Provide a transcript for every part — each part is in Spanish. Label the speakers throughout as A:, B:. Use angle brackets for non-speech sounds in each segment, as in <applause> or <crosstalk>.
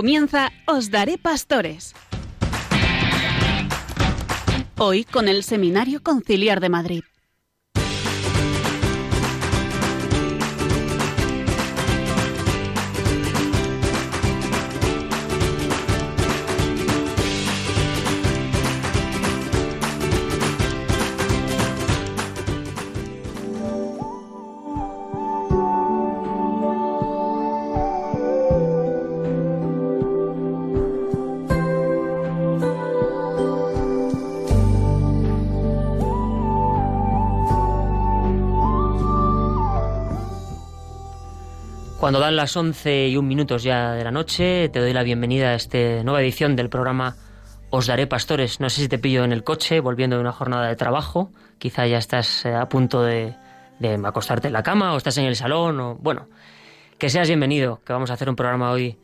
A: Comienza Os Daré Pastores. Hoy con el Seminario Conciliar de Madrid.
B: Cuando dan las 11 y un minutos ya de la noche, te doy la bienvenida a esta nueva edición del programa Os Daré Pastores. No sé si te pillo en el coche, volviendo de una jornada de trabajo. Quizá ya estás eh, a punto de, de acostarte en la cama o estás en el salón o... Bueno, que seas bienvenido, que vamos a hacer un programa hoy,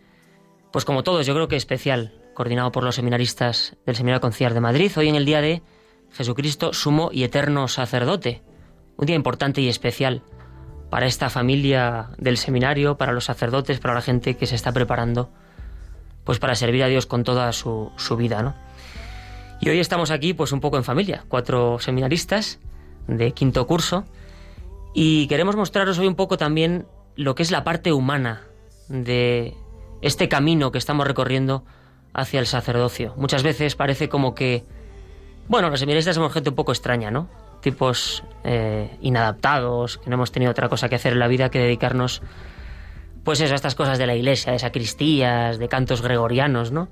B: pues como todos, yo creo que especial, coordinado por los seminaristas del Seminario Conciliar de Madrid, hoy en el día de Jesucristo, sumo y eterno sacerdote. Un día importante y especial para esta familia del seminario, para los sacerdotes, para la gente que se está preparando, pues para servir a Dios con toda su, vida, ¿no? Y hoy estamos aquí, pues un poco en familia, cuatro seminaristas de quinto curso, y queremos mostraros hoy un poco también lo que es la parte humana de este camino que estamos recorriendo hacia el sacerdocio. Muchas veces parece como que, bueno, los seminaristas somos gente un poco extraña, ¿no? Tipos eh, inadaptados, que no hemos tenido otra cosa que hacer en la vida que dedicarnos, pues eso, a estas cosas de la iglesia, de sacristías, de cantos gregorianos, ¿no?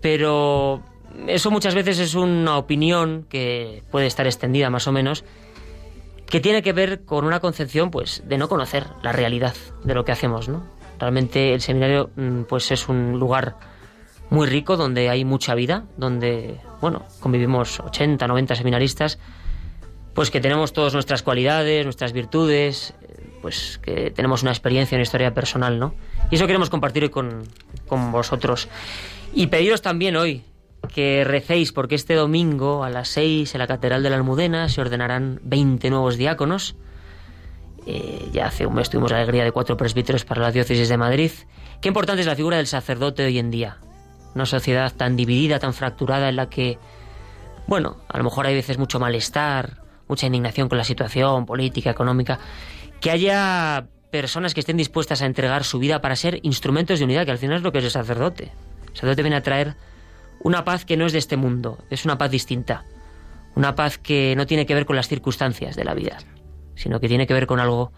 B: Pero eso muchas veces es una opinión que puede estar extendida más o menos, que tiene que ver con una concepción, pues, de no conocer la realidad de lo que hacemos, ¿no? Realmente el seminario, mm, pues, es un lugar muy rico donde hay mucha vida, donde, bueno, convivimos 80, 90 seminaristas pues que tenemos todas nuestras cualidades, nuestras virtudes, pues que tenemos una experiencia, una historia personal, ¿no? Y eso queremos compartir con, con vosotros. Y pediros también hoy que recéis, porque este domingo a las 6 en la Catedral de la Almudena se ordenarán 20 nuevos diáconos. Eh, ya hace un mes tuvimos la alegría de cuatro presbíteros para la diócesis de Madrid. Qué importante es la figura del sacerdote hoy en día. Una sociedad tan dividida, tan fracturada, en la que, bueno, a lo mejor hay veces mucho malestar, mucha indignación con la situación política, económica, que haya personas que estén dispuestas a entregar su vida para ser instrumentos de unidad, que al final es lo que es el sacerdote. El sacerdote viene a traer una paz que no es de este mundo, es una paz distinta, una paz que no tiene que ver con las circunstancias de la vida, sino que tiene que ver con algo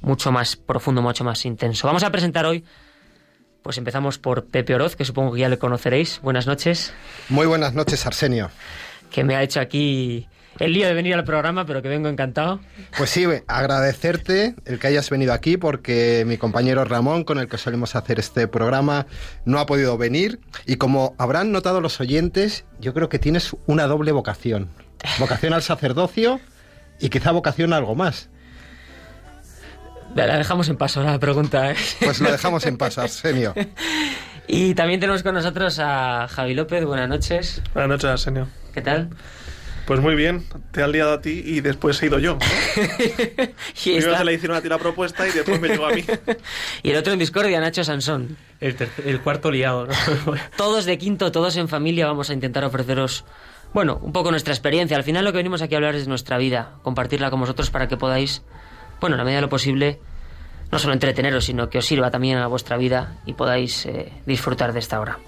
B: mucho más profundo, mucho más intenso. Vamos a presentar hoy, pues empezamos por Pepe Oroz, que supongo que ya le conoceréis. Buenas noches.
C: Muy buenas noches, Arsenio.
B: Que me ha hecho aquí el lío de venir al programa, pero que vengo encantado.
C: Pues sí, agradecerte el que hayas venido aquí porque mi compañero Ramón, con el que solemos hacer este programa, no ha podido venir. Y como habrán notado los oyentes, yo creo que tienes una doble vocación. Vocación al sacerdocio y quizá vocación a algo más.
B: La dejamos en paso la pregunta. ¿eh?
C: Pues lo dejamos en paso, Arsenio. <laughs>
B: Y también tenemos con nosotros a Javi López. Buenas noches.
D: Buenas noches, Arsenio.
B: ¿Qué tal?
D: Pues muy bien, te han liado a ti y después he ido yo. <laughs> Primero se le hicieron a ti la propuesta y después me llegó a mí. <laughs>
B: y el otro en discordia, Nacho Sansón.
E: El, cuarto liado. <laughs>
B: todos de quinto, todos en familia, vamos a intentar ofreceros, bueno, un poco nuestra experiencia. Al final lo que venimos aquí a hablar es de nuestra vida, compartirla con vosotros para que podáis, bueno, en la medida de lo posible, no solo entreteneros, sino que os sirva también a vuestra vida y podáis eh, disfrutar de esta hora.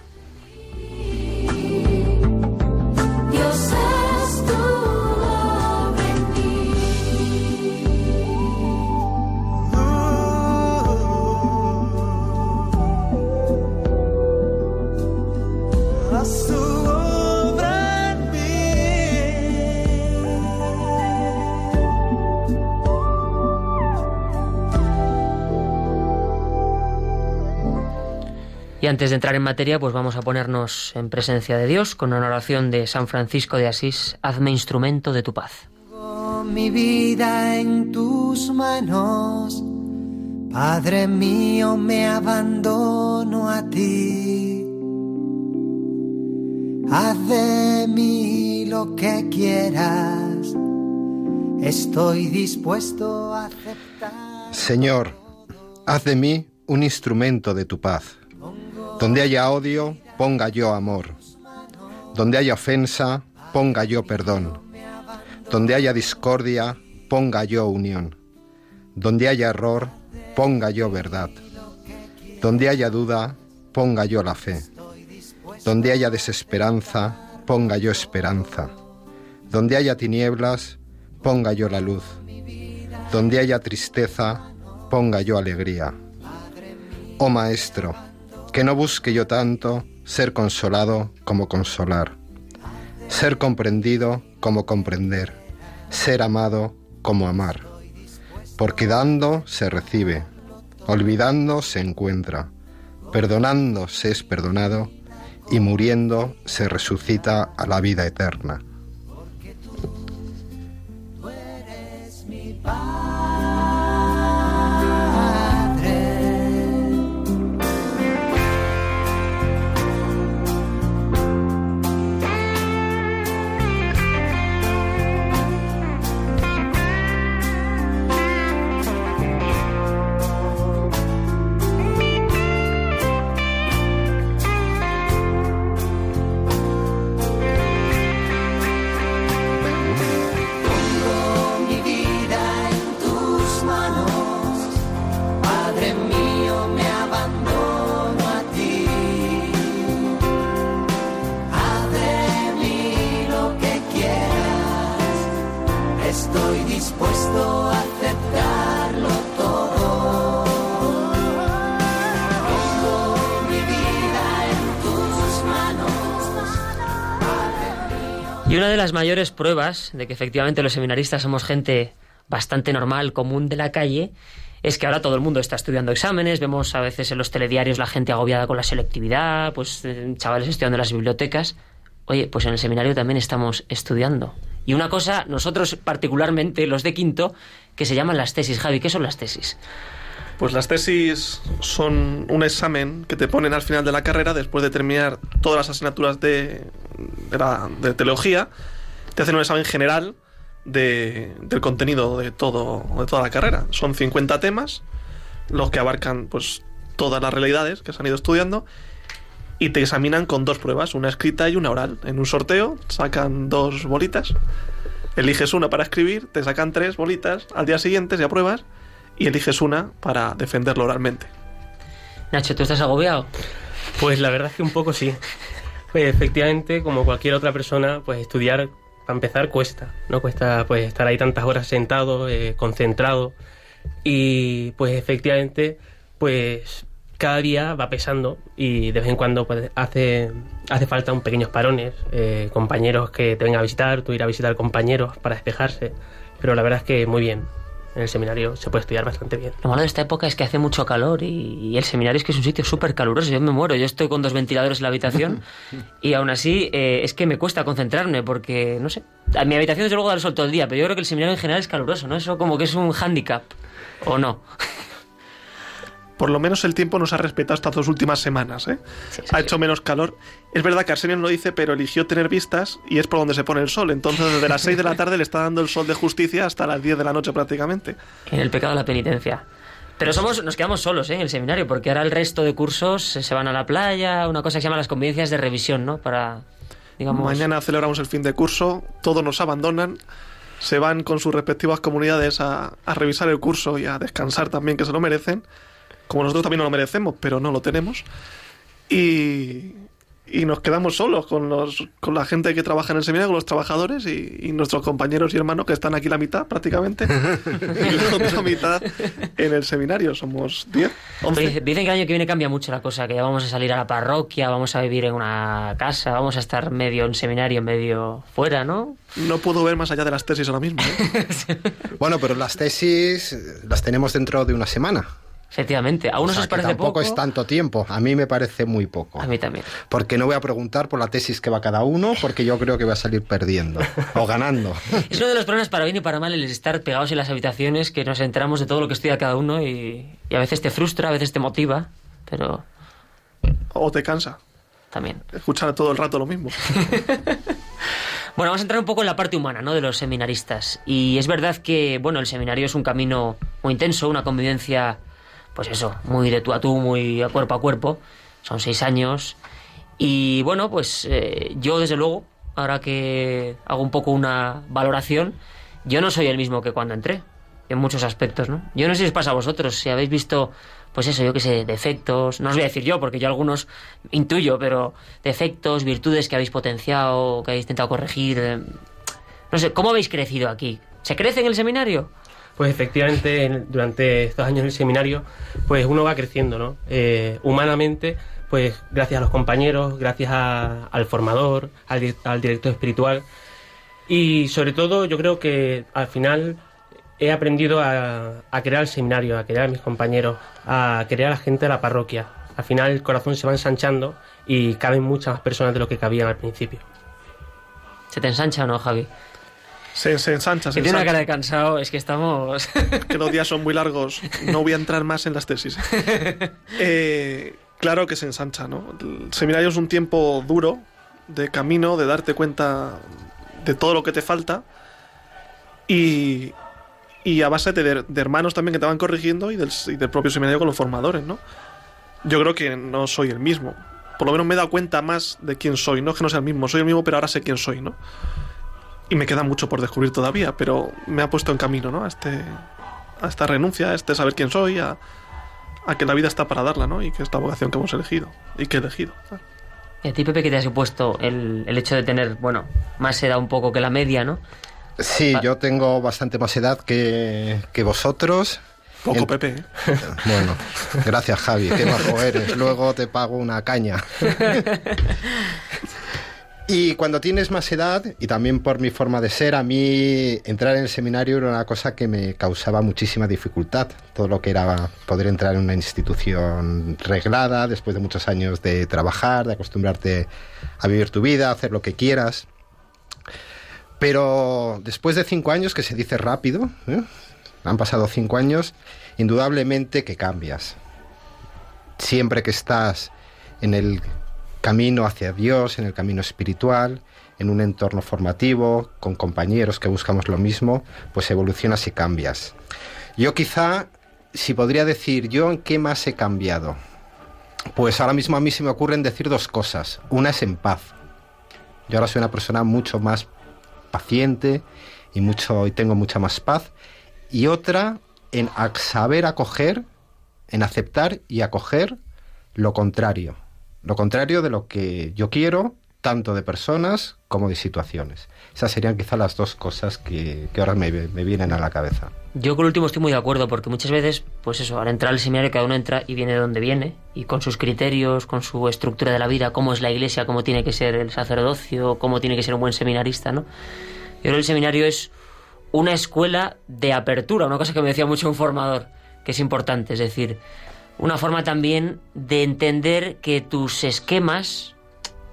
B: Y antes de entrar en materia, pues vamos a ponernos en presencia de Dios con una oración de San Francisco de Asís, hazme instrumento de tu paz.
F: Mi vida en tus manos, Padre mío, me abandono a ti. Haz de mí lo que quieras, estoy dispuesto a aceptar.
C: Señor, haz de mí un instrumento de tu paz Donde haya odio, ponga yo amor. Donde haya ofensa, ponga yo perdón. Donde haya discordia, ponga yo unión. Donde haya error, ponga yo verdad. Donde haya duda, ponga yo la fe. Donde haya desesperanza, ponga yo esperanza. Donde haya tinieblas, ponga yo la luz. Donde haya tristeza, ponga yo alegría. Oh Maestro, que no busque yo tanto ser consolado como consolar, ser comprendido como comprender, ser amado como amar. Porque dando se recibe, olvidando se encuentra, perdonando se es perdonado y muriendo se resucita a la vida eterna.
B: Y una de las mayores pruebas de que efectivamente los seminaristas somos gente bastante normal, común de la calle, es que ahora todo el mundo está estudiando exámenes, vemos a veces en los telediarios la gente agobiada con la selectividad, pues eh, chavales estudiando en las bibliotecas. Oye, pues en el seminario también estamos estudiando. Y una cosa, nosotros particularmente, los de quinto, que se llaman las tesis. Javi, ¿qué son las tesis?
D: Pues las tesis son un examen que te ponen al final de la carrera después de terminar todas las asignaturas de, de, teología. Te hacen un examen general de, del contenido de, todo, de toda la carrera. Son 50 temas, los que abarcan pues todas las realidades que se han ido estudiando y te examinan con dos pruebas, una escrita y una oral. En un sorteo sacan dos bolitas, eliges una para escribir, te sacan tres bolitas, al día siguiente ya pruebas y eliges una para defenderlo oralmente.
B: Nacho, ¿tú estás agobiado?
E: Pues la verdad es que un poco sí. Pues efectivamente, como cualquier otra persona, pues estudiar, para empezar, cuesta. No cuesta pues estar ahí tantas horas sentado, eh, concentrado. Y pues efectivamente, pues cada día va pesando y de vez en cuando pues, hace, hace falta un pequeños parones, eh, compañeros que te vengan a visitar, tú ir a visitar compañeros para despejarse. Pero la verdad es que muy bien, en el seminario se puede estudiar bastante bien.
B: Lo malo de esta época es que hace mucho calor y, el seminario es que es un sitio súper caluroso. Yo me muero, yo estoy con dos ventiladores en la habitación <laughs> y aún así eh, es que me cuesta concentrarme porque, no sé, a mi habitación desde luego da el sol todo el día, pero yo creo que el seminario en general es caluroso, ¿no? Eso como que es un hándicap, ¿o no?
D: Por lo menos el tiempo nos ha respetado estas dos últimas semanas. ¿eh? ha hecho menos calor. Es verdad que Arsenio no lo dice, pero eligió tener vistas y es por donde se pone el sol. Entonces, desde las 6 de la <laughs> tarde le está dando el sol de justicia hasta las 10 de la noche prácticamente.
B: En el pecado de la penitencia. Pero somos, nos quedamos solos ¿eh? en el seminario, porque ahora el resto de cursos se van a la playa, una cosa que se llama las convivencias de revisión, ¿no? Para, digamos...
D: Mañana celebramos el fin de curso, todos nos abandonan, se van con sus respectivas comunidades a, a revisar el curso y a descansar también, que se lo merecen como nosotros también no lo merecemos, pero no lo tenemos. Y, y nos quedamos solos con, los, con la gente que trabaja en el seminario, con los trabajadores y, nuestros compañeros y hermanos que están aquí la mitad prácticamente y la otra <laughs> mitad en el seminario. Somos 10,
B: Dicen que el año que viene cambia mucho la cosa, que ya vamos a salir a la parroquia, vamos a vivir en una casa, vamos a estar medio en seminario, medio fuera, ¿no?
D: No puedo ver más allá de las tesis ahora mismo. ¿eh? <laughs>
C: bueno, pero las tesis las tenemos dentro de una semana.
B: Efectivamente, a unos os parece
C: tampoco es tanto tiempo, a mí me parece muy poco.
B: A mí también.
C: Porque no voy a preguntar por la tesis que va cada uno, porque yo creo que voy a salir perdiendo o ganando. <laughs>
B: Es uno de los problemas para bien y para mal el estar pegados en las habitaciones, que nos enteramos de todo lo que estudia cada uno y, y a veces te frustra, a veces te motiva, pero...
D: O te cansa.
B: También.
D: Escuchar todo el rato lo mismo. <laughs>
B: Bueno, vamos a entrar un poco en la parte humana, ¿no? De los seminaristas. Y es verdad que, bueno, el seminario es un camino muy intenso, una convivencia pues eso, muy de tú a tú, muy a cuerpo a cuerpo. son seis años. Y bueno, pues eh, yo desde luego, ahora que hago un poco una valoración, yo no soy el mismo que cuando entré, en muchos aspectos, ¿no? Yo no sé si os pasa a vosotros, si habéis visto, pues eso, yo qué sé, defectos, no os voy a decir yo, porque yo algunos intuyo, pero defectos, virtudes que habéis potenciado, que habéis intentado corregir. eh, No sé, ¿cómo habéis crecido aquí? ¿Se crece en el seminario?
E: Pues efectivamente, en- durante estos años del seminario, pues uno va creciendo, ¿no? Eh, humanamente, pues gracias a los compañeros, gracias al formador, al, di- al director espiritual. Y sobre todo, yo creo que al final he aprendido a, a querer al seminario, a querer a mis compañeros, a querer a la gente de la parroquia. Al final el corazón se va ensanchando y caben muchas más personas de lo que cabían al principio.
B: ¿Se te ensancha o no, Javi?
D: Se, se ensancha, se
B: Que tiene una
D: ensancha.
B: cara de cansado, es que estamos...
D: que los días son muy largos. No voy a entrar más en las tesis. <laughs> Eh, claro que se ensancha, ¿no? El seminario es un tiempo duro de camino, de darte cuenta de todo lo que te falta y, y a base de, de hermanos también que te van corrigiendo y del, y del propio seminario con los formadores, ¿no? Yo creo que no soy el mismo. Por lo menos me he dado cuenta más de quién soy. No es que no sea el mismo, soy el mismo, pero ahora sé quién soy, ¿no? Y me queda mucho por descubrir todavía, pero me ha puesto en camino, ¿no? A, este, a esta renuncia, a este saber quién soy, a, a que la vida está para darla, ¿no? Y que es la vocación que hemos elegido y que he elegido.
B: ¿Y a ti, Pepe, qué te ha supuesto el, el hecho de tener, bueno, más edad un poco que la media, ¿no?
C: Sí, yo tengo bastante más edad que, que vosotros.
D: Poco,
C: En-
D: Pepe. ¿eh? <laughs>
C: Bueno, gracias Javi, qué bajo eres. Luego te pago una caña. <laughs> Y cuando tienes más edad, y también por mi forma de ser, a mí entrar en el seminario era una cosa que me causaba muchísima dificultad. Todo lo que era poder entrar en una institución reglada, después de muchos años de trabajar, de acostumbrarte a vivir tu vida, a hacer lo que quieras. Pero después de cinco años, que se dice rápido, ¿eh? han pasado cinco años, indudablemente que cambias. Siempre que estás en el camino hacia Dios, en el camino espiritual, en un entorno formativo, con compañeros que buscamos lo mismo, pues evolucionas y cambias. Yo quizá, si podría decir yo en qué más he cambiado, pues ahora mismo a mí se me ocurren decir dos cosas. Una es en paz. Yo ahora soy una persona mucho más paciente y mucho y tengo mucha más paz. Y otra en saber acoger, en aceptar y acoger lo contrario. Lo contrario de lo que yo quiero, tanto de personas como de situaciones. Esas serían quizá las dos cosas que, que ahora me, me vienen a la cabeza.
B: Yo con último estoy muy de acuerdo, porque muchas veces, pues eso, al entrar al seminario cada uno entra y viene de donde viene, y con sus criterios, con su estructura de la vida, cómo es la iglesia, cómo tiene que ser el sacerdocio, cómo tiene que ser un buen seminarista, ¿no? Yo creo que el seminario es una escuela de apertura, una cosa que me decía mucho un formador, que es importante, es decir, una forma también de entender que tus esquemas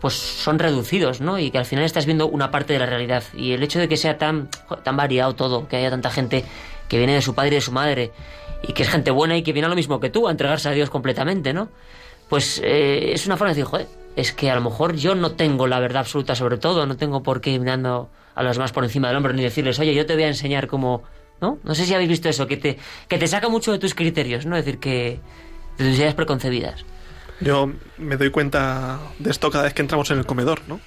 B: pues son reducidos, ¿no? Y que al final estás viendo una parte de la realidad. Y el hecho de que sea tan, tan variado todo, que haya tanta gente que viene de su padre y de su madre, y que es gente buena y que viene a lo mismo que tú, a entregarse a Dios completamente, ¿no? Pues eh, es una forma de decir, joder, es que a lo mejor yo no tengo la verdad absoluta sobre todo, no tengo por qué ir mirando a los demás por encima del hombro ni decirles, oye, yo te voy a enseñar cómo, ¿no? No sé si habéis visto eso, que te, que te saca mucho de tus criterios, ¿no? Es decir, que tus ideas preconcebidas.
D: Yo me doy cuenta de esto cada vez que entramos en el comedor, ¿no?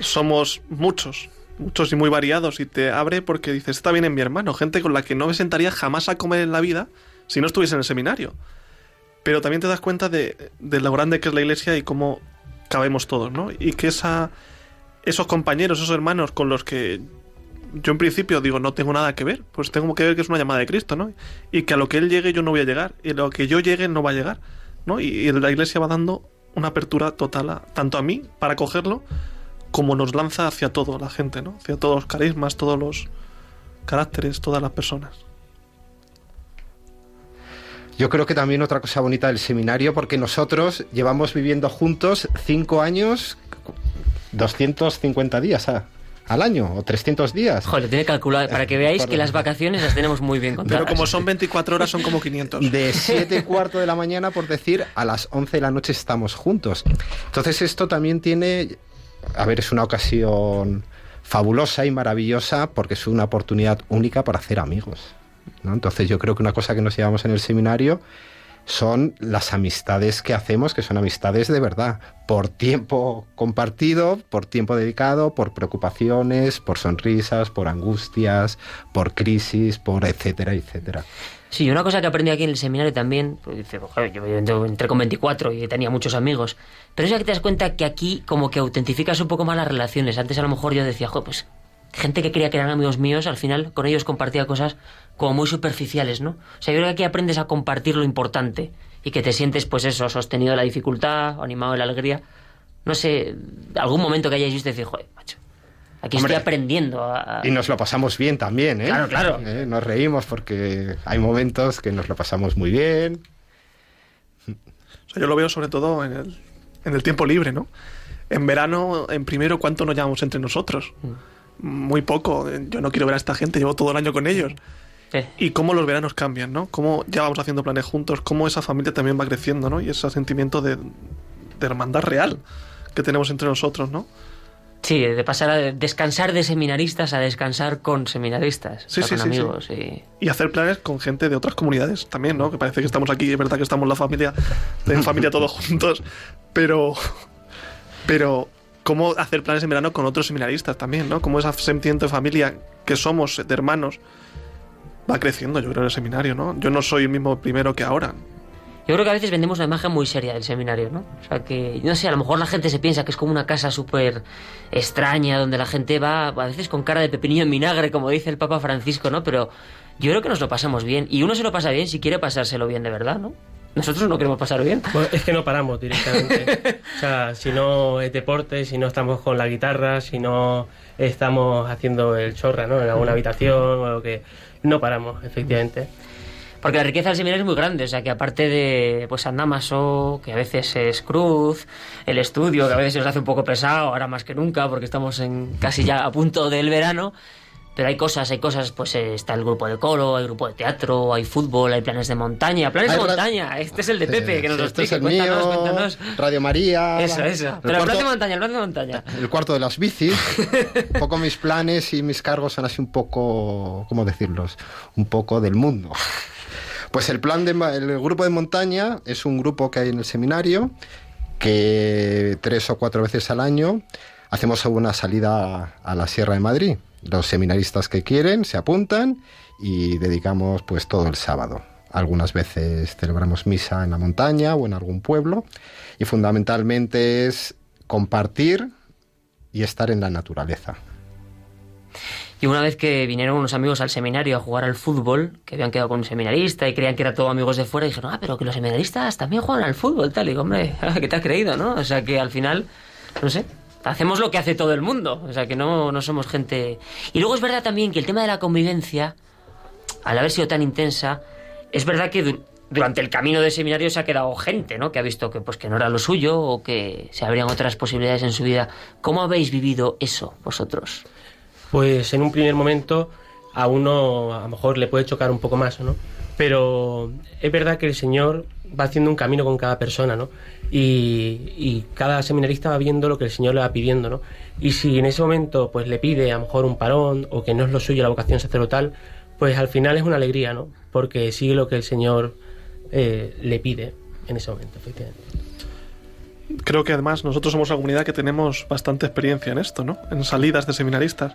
D: Somos muchos, muchos y muy variados y te abre porque dices, está bien en mi hermano, gente con la que no me sentaría jamás a comer en la vida si no estuviese en el seminario. Pero también te das cuenta de, de lo grande que es la iglesia y cómo cabemos todos, ¿no? Y que esa, esos compañeros, esos hermanos con los que yo en principio digo no tengo nada que ver, pues tengo que ver que es una llamada de Cristo, ¿no? Y que a lo que Él llegue yo no voy a llegar, y a lo que yo llegue no va a llegar, ¿no? Y, la iglesia va dando una apertura total a- tanto a mí para cogerlo como nos lanza hacia todo la gente, ¿no? Hacia todos los carismas, todos los caracteres, todas las personas.
C: Yo creo que también otra cosa bonita del seminario, porque nosotros llevamos viviendo juntos cinco años, 250 días a- al año, o 300 días.
B: Joder, lo tiene calculado para que veáis que las vacaciones las tenemos muy bien contadas.
D: Pero como son 24 horas, son como 500.
C: De 7 y cuarto de la mañana, por decir, a las 11 de la noche estamos juntos. Entonces esto también tiene, a ver, es una ocasión fabulosa y maravillosa porque es una oportunidad única para hacer amigos. ¿no? Entonces yo creo que una cosa que nos llevamos en el seminario son las amistades que hacemos, que son amistades de verdad, por tiempo compartido, por tiempo dedicado, por preocupaciones, por sonrisas, por angustias, por crisis, por etcétera, etcétera.
B: Sí, una cosa que aprendí aquí en el seminario también, pues "Joder, yo entré con 24 y tenía muchos amigos, pero es que te das cuenta que aquí como que autentificas un poco más las relaciones. Antes a lo mejor yo decía, joder, pues gente que creía que eran amigos míos, al final con ellos compartía cosas como muy superficiales, ¿no? O sea, yo creo que aquí aprendes a compartir lo importante y que te sientes, pues eso, sostenido en la dificultad, animado en la alegría. No sé, algún momento que hayáis visto y decir, joder, macho, aquí
C: Hombre,
B: estoy aprendiendo a... a-
C: Y nos lo pasamos bien también, ¿eh?
B: Claro, claro.
C: Eh, Nos reímos porque hay momentos que nos lo pasamos muy bien.
D: O sea, yo lo veo sobre todo en el, en el tiempo libre, ¿no? En verano, en primero, ¿cuánto nos llamamos entre nosotros? Muy poco. Yo no quiero ver a esta gente, llevo todo el año con ellos. Y cómo los veranos cambian, ¿no? Cómo ya vamos haciendo planes juntos, cómo esa familia también va creciendo, ¿no? Y ese sentimiento de, de hermandad real que tenemos entre nosotros, ¿no?
B: Sí, de pasar a descansar de seminaristas a descansar con seminaristas, o
D: Sí,
B: sea,
D: sí,
B: con
D: sí, sí.
B: amigos. y-
D: Y hacer planes con gente de otras comunidades también, ¿no? Que parece que estamos aquí, es verdad que estamos la familia, en familia todos juntos, pero. Pero. ¿Cómo hacer planes en verano con otros seminaristas también, ¿no? Cómo ese sentimiento de familia que somos, de hermanos, va creciendo, yo creo, en el seminario, ¿no? Yo no soy el mismo primero que ahora.
B: Yo creo que a veces vendemos una imagen muy seria del seminario, ¿no? O sea que, no sé, a lo mejor la gente se piensa que es como una casa súper extraña, donde la gente va a veces con cara de pepinillo en vinagre, como dice el Papa Francisco, ¿no? Pero yo creo que nos lo pasamos bien. Y uno se lo pasa bien si quiere pasárselo bien de verdad, ¿no? Nosotros no queremos pasar bien.
E: Pues es que no paramos directamente. <laughs> O sea, si no es deporte, si no estamos con la guitarra, si no estamos haciendo el chorra, ¿no? En alguna habitación o lo que... No paramos, efectivamente.
B: Porque la riqueza del seminario es muy grande, o sea que aparte de pues San Damaso, que a veces es cruz, el estudio, que a veces se nos hace un poco pesado, ahora más que nunca, porque estamos en casi ya a punto del verano, pero hay cosas, hay cosas, pues eh, está el grupo de coro, hay grupo de teatro, hay fútbol, hay planes de montaña, planes de
C: Hay
B: montaña, este es el de Pepe, que nos lo
C: Este es
B: explique,
C: el
B: cuéntanos,
C: mío,
B: cuéntanos.
C: Radio María.
B: Eso, eso.
C: El
B: Pero el plan de montaña, el plan de montaña.
C: el cuarto de las bicis. <laughs> un poco mis planes y mis cargos son así un poco, ¿cómo decirlos? Un poco del mundo. Pues el plan de el grupo de montaña es un grupo que hay en el seminario que tres o cuatro veces al año hacemos una salida a la Sierra de Madrid. Los seminaristas que quieren se apuntan y dedicamos pues todo el sábado. Algunas veces celebramos misa en la montaña o en algún pueblo y fundamentalmente es compartir y estar en la naturaleza.
B: Y una vez que vinieron unos amigos al seminario a jugar al fútbol, que habían quedado con un seminarista y creían que eran todos amigos de fuera, y dijeron, ah, pero que los seminaristas también juegan al fútbol, tal. Y digo, hombre, <laughs> ¿qué te has creído, no? O sea que al final, no sé, hacemos lo que hace todo el mundo. O sea que no, no somos gente. Y luego es verdad también que el tema de la convivencia, al haber sido tan intensa, es verdad que du- durante el camino del seminario se ha quedado gente, ¿no? Que ha visto que, pues, que no era lo suyo o que se abrían otras posibilidades en su vida. ¿Cómo habéis vivido eso vosotros?
E: Pues en un primer momento a uno a lo mejor le puede chocar un poco más, ¿no? Pero es verdad que el Señor va haciendo un camino con cada persona, ¿no? Y, y cada seminarista va viendo lo que el Señor le va pidiendo, ¿no? Y si en ese momento pues le pide a lo mejor un parón o que no es lo suyo la vocación sacerdotal, pues al final es una alegría, ¿no? Porque sigue lo que el Señor eh, le pide en ese momento, efectivamente.
D: Creo que además nosotros somos una comunidad que tenemos bastante experiencia en esto, ¿no? En salidas de seminaristas.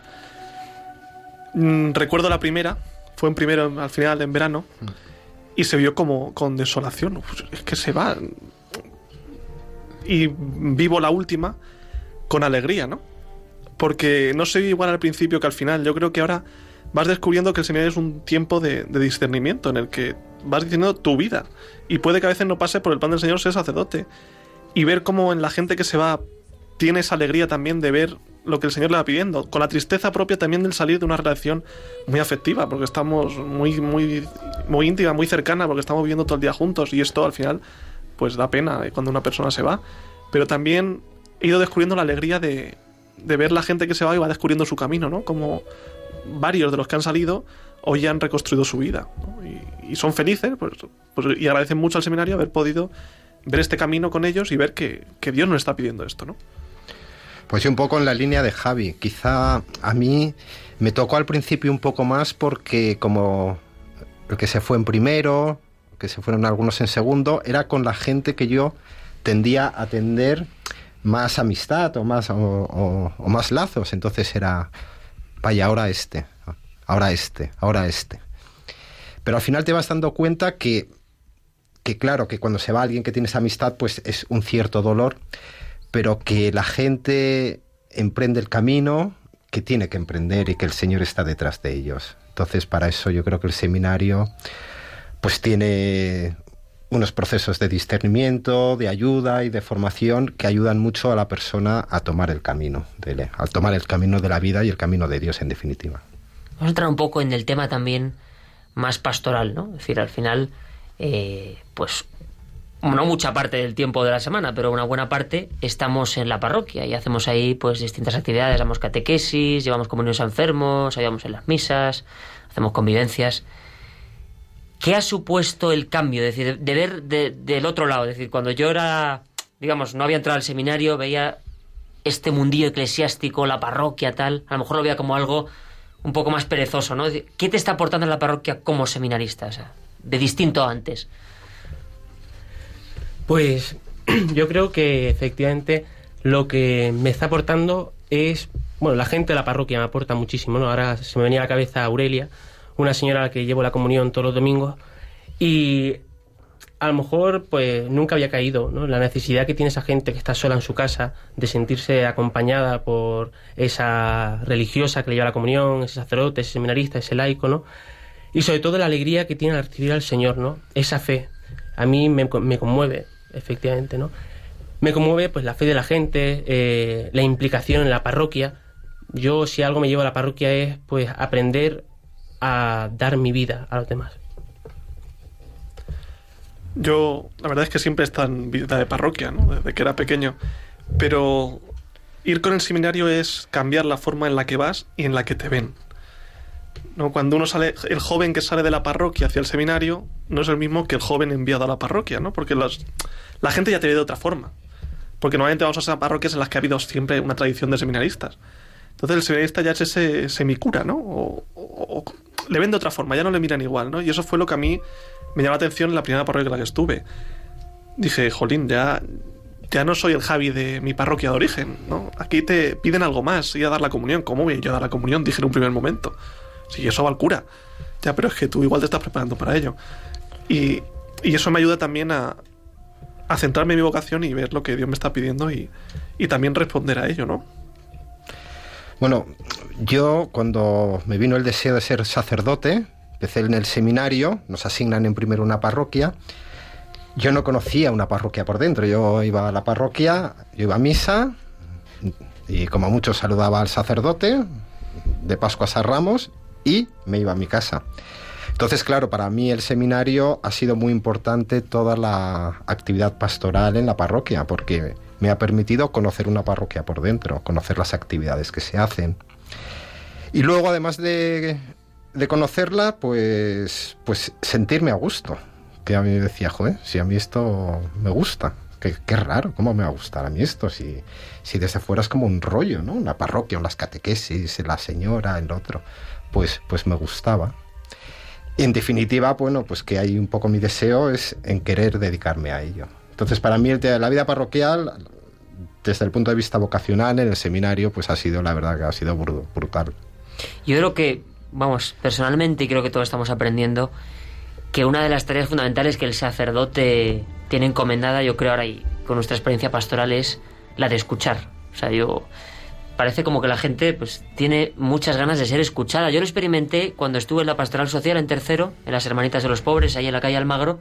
D: Mm, recuerdo la primera, fue en primero al final en verano, y se vio como con desolación. Uf, Es que se va. Y vivo la última con alegría, ¿no? Porque no sé igual al principio que al final. Yo creo que ahora vas descubriendo que el seminario es un tiempo de, discernimiento en el que vas diciendo tu vida. Y puede que a veces no pase por el plan del Señor ser sacerdote. Y ver cómo en la gente que se va tiene esa alegría también de ver lo que el Señor le va pidiendo. Con la tristeza propia también del salir de una relación muy afectiva, porque estamos muy, muy, muy íntima, muy cercana, porque estamos viviendo todo el día juntos. Y esto al final, pues da pena eh, cuando una persona se va. Pero también he ido descubriendo la alegría de, de ver la gente que se va y va descubriendo su camino, ¿no? Como varios de los que han salido hoy ya han reconstruido su vida ¿no? y, son felices pues, pues, y agradecen mucho al seminario haber podido ver este camino con ellos y ver que, que Dios nos está pidiendo esto, ¿no?
C: Pues un poco en la línea de Javi. Quizá a mí me tocó al principio un poco más porque como el que se fue en primero, que se fueron algunos en segundo, era con la gente que yo tendía a atender más amistad o más, o, más lazos. Entonces era, vaya, ahora este, ahora este, ahora este. Pero al final te vas dando cuenta que, que claro, que cuando se va alguien que tienes amistad, pues es un cierto dolor, pero que la gente emprende el camino que tiene que emprender y que el Señor está detrás de ellos. Entonces, para eso yo creo que el seminario pues tiene unos procesos de discernimiento, de ayuda y de formación que ayudan mucho a la persona a tomar el camino, de, a tomar el camino de la vida y el camino de Dios en definitiva.
B: Vamos a entrar un poco en el tema también más pastoral, ¿no? Es decir, al final, eh, pues no mucha parte del tiempo de la semana, pero una buena parte estamos en la parroquia y hacemos ahí pues distintas actividades, damos catequesis, llevamos comuniones a enfermos, ayudamos en las misas, hacemos convivencias. ¿Qué ha supuesto el cambio? Es decir, de, ver del otro lado. Es decir, cuando yo era, digamos, no había entrado al seminario, veía este mundillo eclesiástico, la parroquia, tal. A lo mejor lo veía como algo un poco más perezoso, ¿no? ¿Qué te está aportando la parroquia como seminarista? O sea, de distinto a antes.
E: Pues <clears throat> yo creo que efectivamente lo que me está aportando es, bueno, la gente de la parroquia me aporta muchísimo, ¿no? Ahora se me venía a la cabeza Aurelia, una señora a la que llevo la comunión todos los domingos y a lo mejor pues nunca había caído la necesidad que tiene esa gente que está sola en su casa de sentirse acompañada por esa religiosa que le lleva la comunión, ese sacerdote, ese seminarista, ese laico, ¿no? Y sobre todo la alegría que tiene al recibir al Señor, ¿no? Esa fe. A mí me, me conmueve, efectivamente, ¿no? Me conmueve pues la fe de la gente, eh, la implicación en la parroquia. Yo si algo me lleva a la parroquia es pues aprender a dar mi vida a los demás.
D: Yo, la verdad es que siempre estado en vida de parroquia, ¿no? desde que era pequeño. Pero ir con el seminario es cambiar la forma en la que vas y en la que te ven. ¿No? Cuando uno sale, el joven que sale de la parroquia hacia el seminario no es el mismo que el joven enviado a la parroquia, ¿no? Porque la gente ya te ve de otra forma. Porque normalmente vamos a esas parroquias en las que ha habido siempre una tradición de seminaristas. Entonces el seminarista ya es ese semicura, ¿no? O, le ven de otra forma, ya no le miran igual, ¿no? Y eso fue lo que a mí me llamó la atención en la primera parroquia en la que estuve. Dije, jolín, ya, ya no soy el Javi de mi parroquia de origen, ¿no? Aquí te piden algo más, ir a dar la comunión. ¿Cómo voy yo a dar la comunión? Dije en un primer momento. Sí, eso va al cura. Ya, pero es que tú igual te estás preparando para ello. Y, y eso me ayuda también a, a centrarme en mi vocación y ver lo que Dios me está pidiendo y, y también responder a ello, ¿no?
C: Bueno, yo cuando me vino el deseo de ser sacerdote, empecé en el seminario, nos asignan en primero una parroquia. Yo no conocía una parroquia por dentro, yo iba a la parroquia, yo iba a misa y como mucho saludaba al sacerdote de Pascua a Ramos y me iba a mi casa. Entonces, claro, para mí el seminario ha sido muy importante toda la actividad pastoral en la parroquia, porque me ha permitido conocer una parroquia por dentro, conocer las actividades que se hacen. Y luego, además de, conocerla, pues, pues sentirme a gusto. Que a mí me decía, joder, si a mí esto me gusta. Qué, qué, raro, ¿cómo me va a gustar a mí esto? Si, si desde fuera es como un rollo, ¿no? Una parroquia, unas catequesis, la señora, el otro. Pues, pues me gustaba. En definitiva, bueno, pues que hay un poco mi deseo es en querer dedicarme a ello. Entonces, para mí la vida parroquial, desde el punto de vista vocacional, en el seminario, pues ha sido, la verdad, que ha sido brutal.
B: Yo creo que, vamos, personalmente, y creo que todos estamos aprendiendo, que una de las tareas fundamentales que el sacerdote tiene encomendada, yo creo ahora, y con nuestra experiencia pastoral, es la de escuchar. O sea, yo parece como que la gente pues tiene muchas ganas de ser escuchada. Yo lo experimenté cuando estuve en la pastoral social en tercero, en las Hermanitas de los Pobres, ahí en la calle Almagro,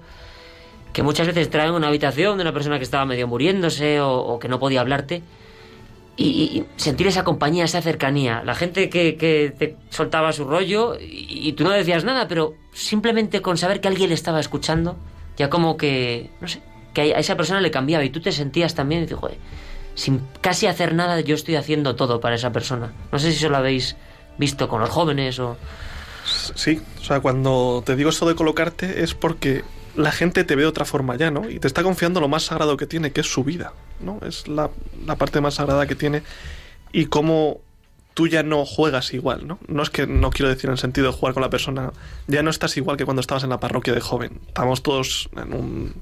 B: que muchas veces traen una habitación de una persona que estaba medio muriéndose o, que no podía hablarte. Y, sentir esa compañía, esa cercanía. La gente que, te soltaba su rollo y, tú no decías nada, pero simplemente con saber que alguien le estaba escuchando, ya como que, no sé, que a esa persona le cambiaba y tú te sentías también y dices, sin casi hacer nada yo estoy haciendo todo para esa persona. No sé si eso lo habéis visto con los jóvenes o...
D: Sí, o sea, cuando te digo eso de colocarte es porque la gente te ve de otra forma ya, ¿no? Y te está confiando lo más sagrado que tiene, que es su vida, ¿no? Es la, parte más sagrada que tiene. Y cómo tú ya no juegas igual, ¿no? No es que no quiero decir en el sentido de jugar con la persona, ya no estás igual que cuando estabas en la parroquia de joven. Estamos todos en, un,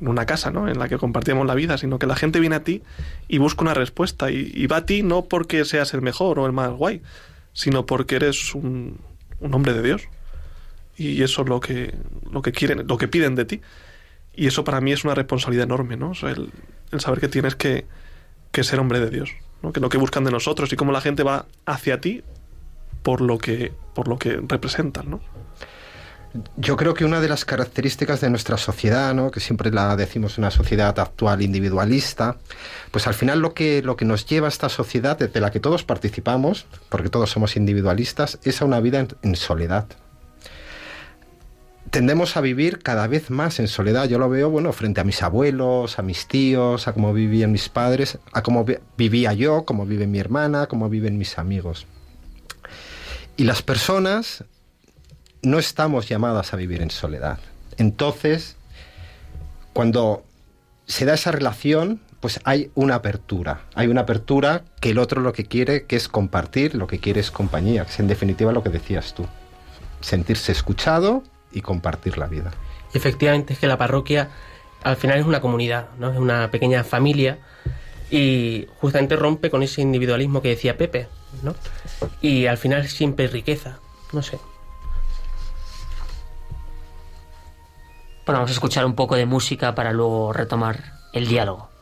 D: en una casa, ¿no? En la que compartíamos la vida, sino que la gente viene a ti y busca una respuesta y, y va a ti no porque seas el mejor o el más guay, sino porque eres un, un hombre de Dios. Y eso es lo que, lo que quieren, lo que piden de ti. Y eso para mí es una responsabilidad enorme, ¿no? El, saber que tienes que, que ser hombre de Dios que lo que buscan de nosotros y cómo la gente va hacia ti por lo que, por lo que representan. ¿no?
C: Yo creo que una de las características de nuestra sociedad, ¿no? que siempre la decimos una sociedad actual individualista, pues al final lo que, lo que nos lleva a esta sociedad, de la que todos participamos, porque todos somos individualistas, es a una vida en soledad tendemos a vivir cada vez más en soledad. Yo lo veo, bueno, frente a mis abuelos, a mis tíos, a cómo vivían mis padres, a cómo vivía yo, cómo vive mi hermana, cómo viven mis amigos. Y las personas no estamos llamadas a vivir en soledad. Entonces, cuando se da esa relación, pues hay una apertura. Hay una apertura que el otro lo que quiere, que es compartir, lo que quiere es compañía, es en definitiva lo que decías tú. Sentirse escuchado y compartir la vida.
E: Efectivamente es que la parroquia al final es una comunidad, ¿no? es una pequeña familia y justamente rompe con ese individualismo que decía Pepe, ¿no? Y al final siempre riqueza, no sé.
G: Bueno, vamos a escuchar un poco de música para luego retomar el diálogo.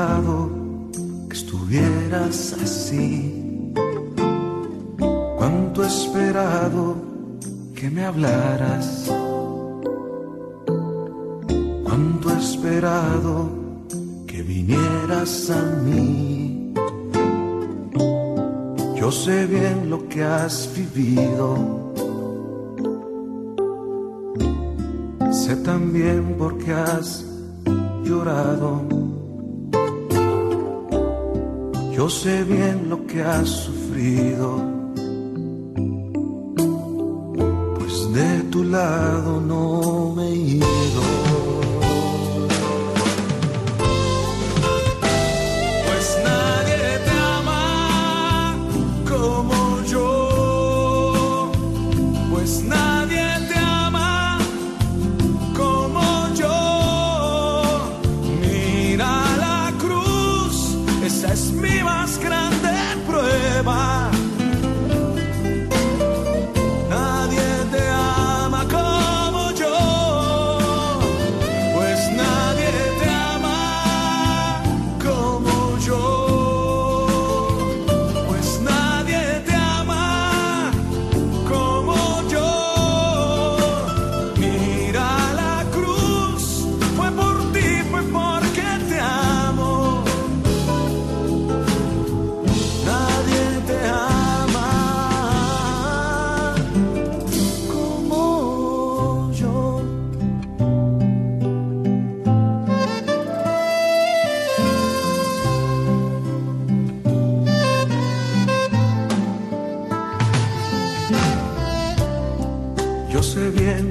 G: pensado que estuvieras así. Cuánto he esperado que me hablaras. Cuánto he esperado que vinieras a mí. Yo sé bien lo que has vivido. Sé también por qué has llorado no me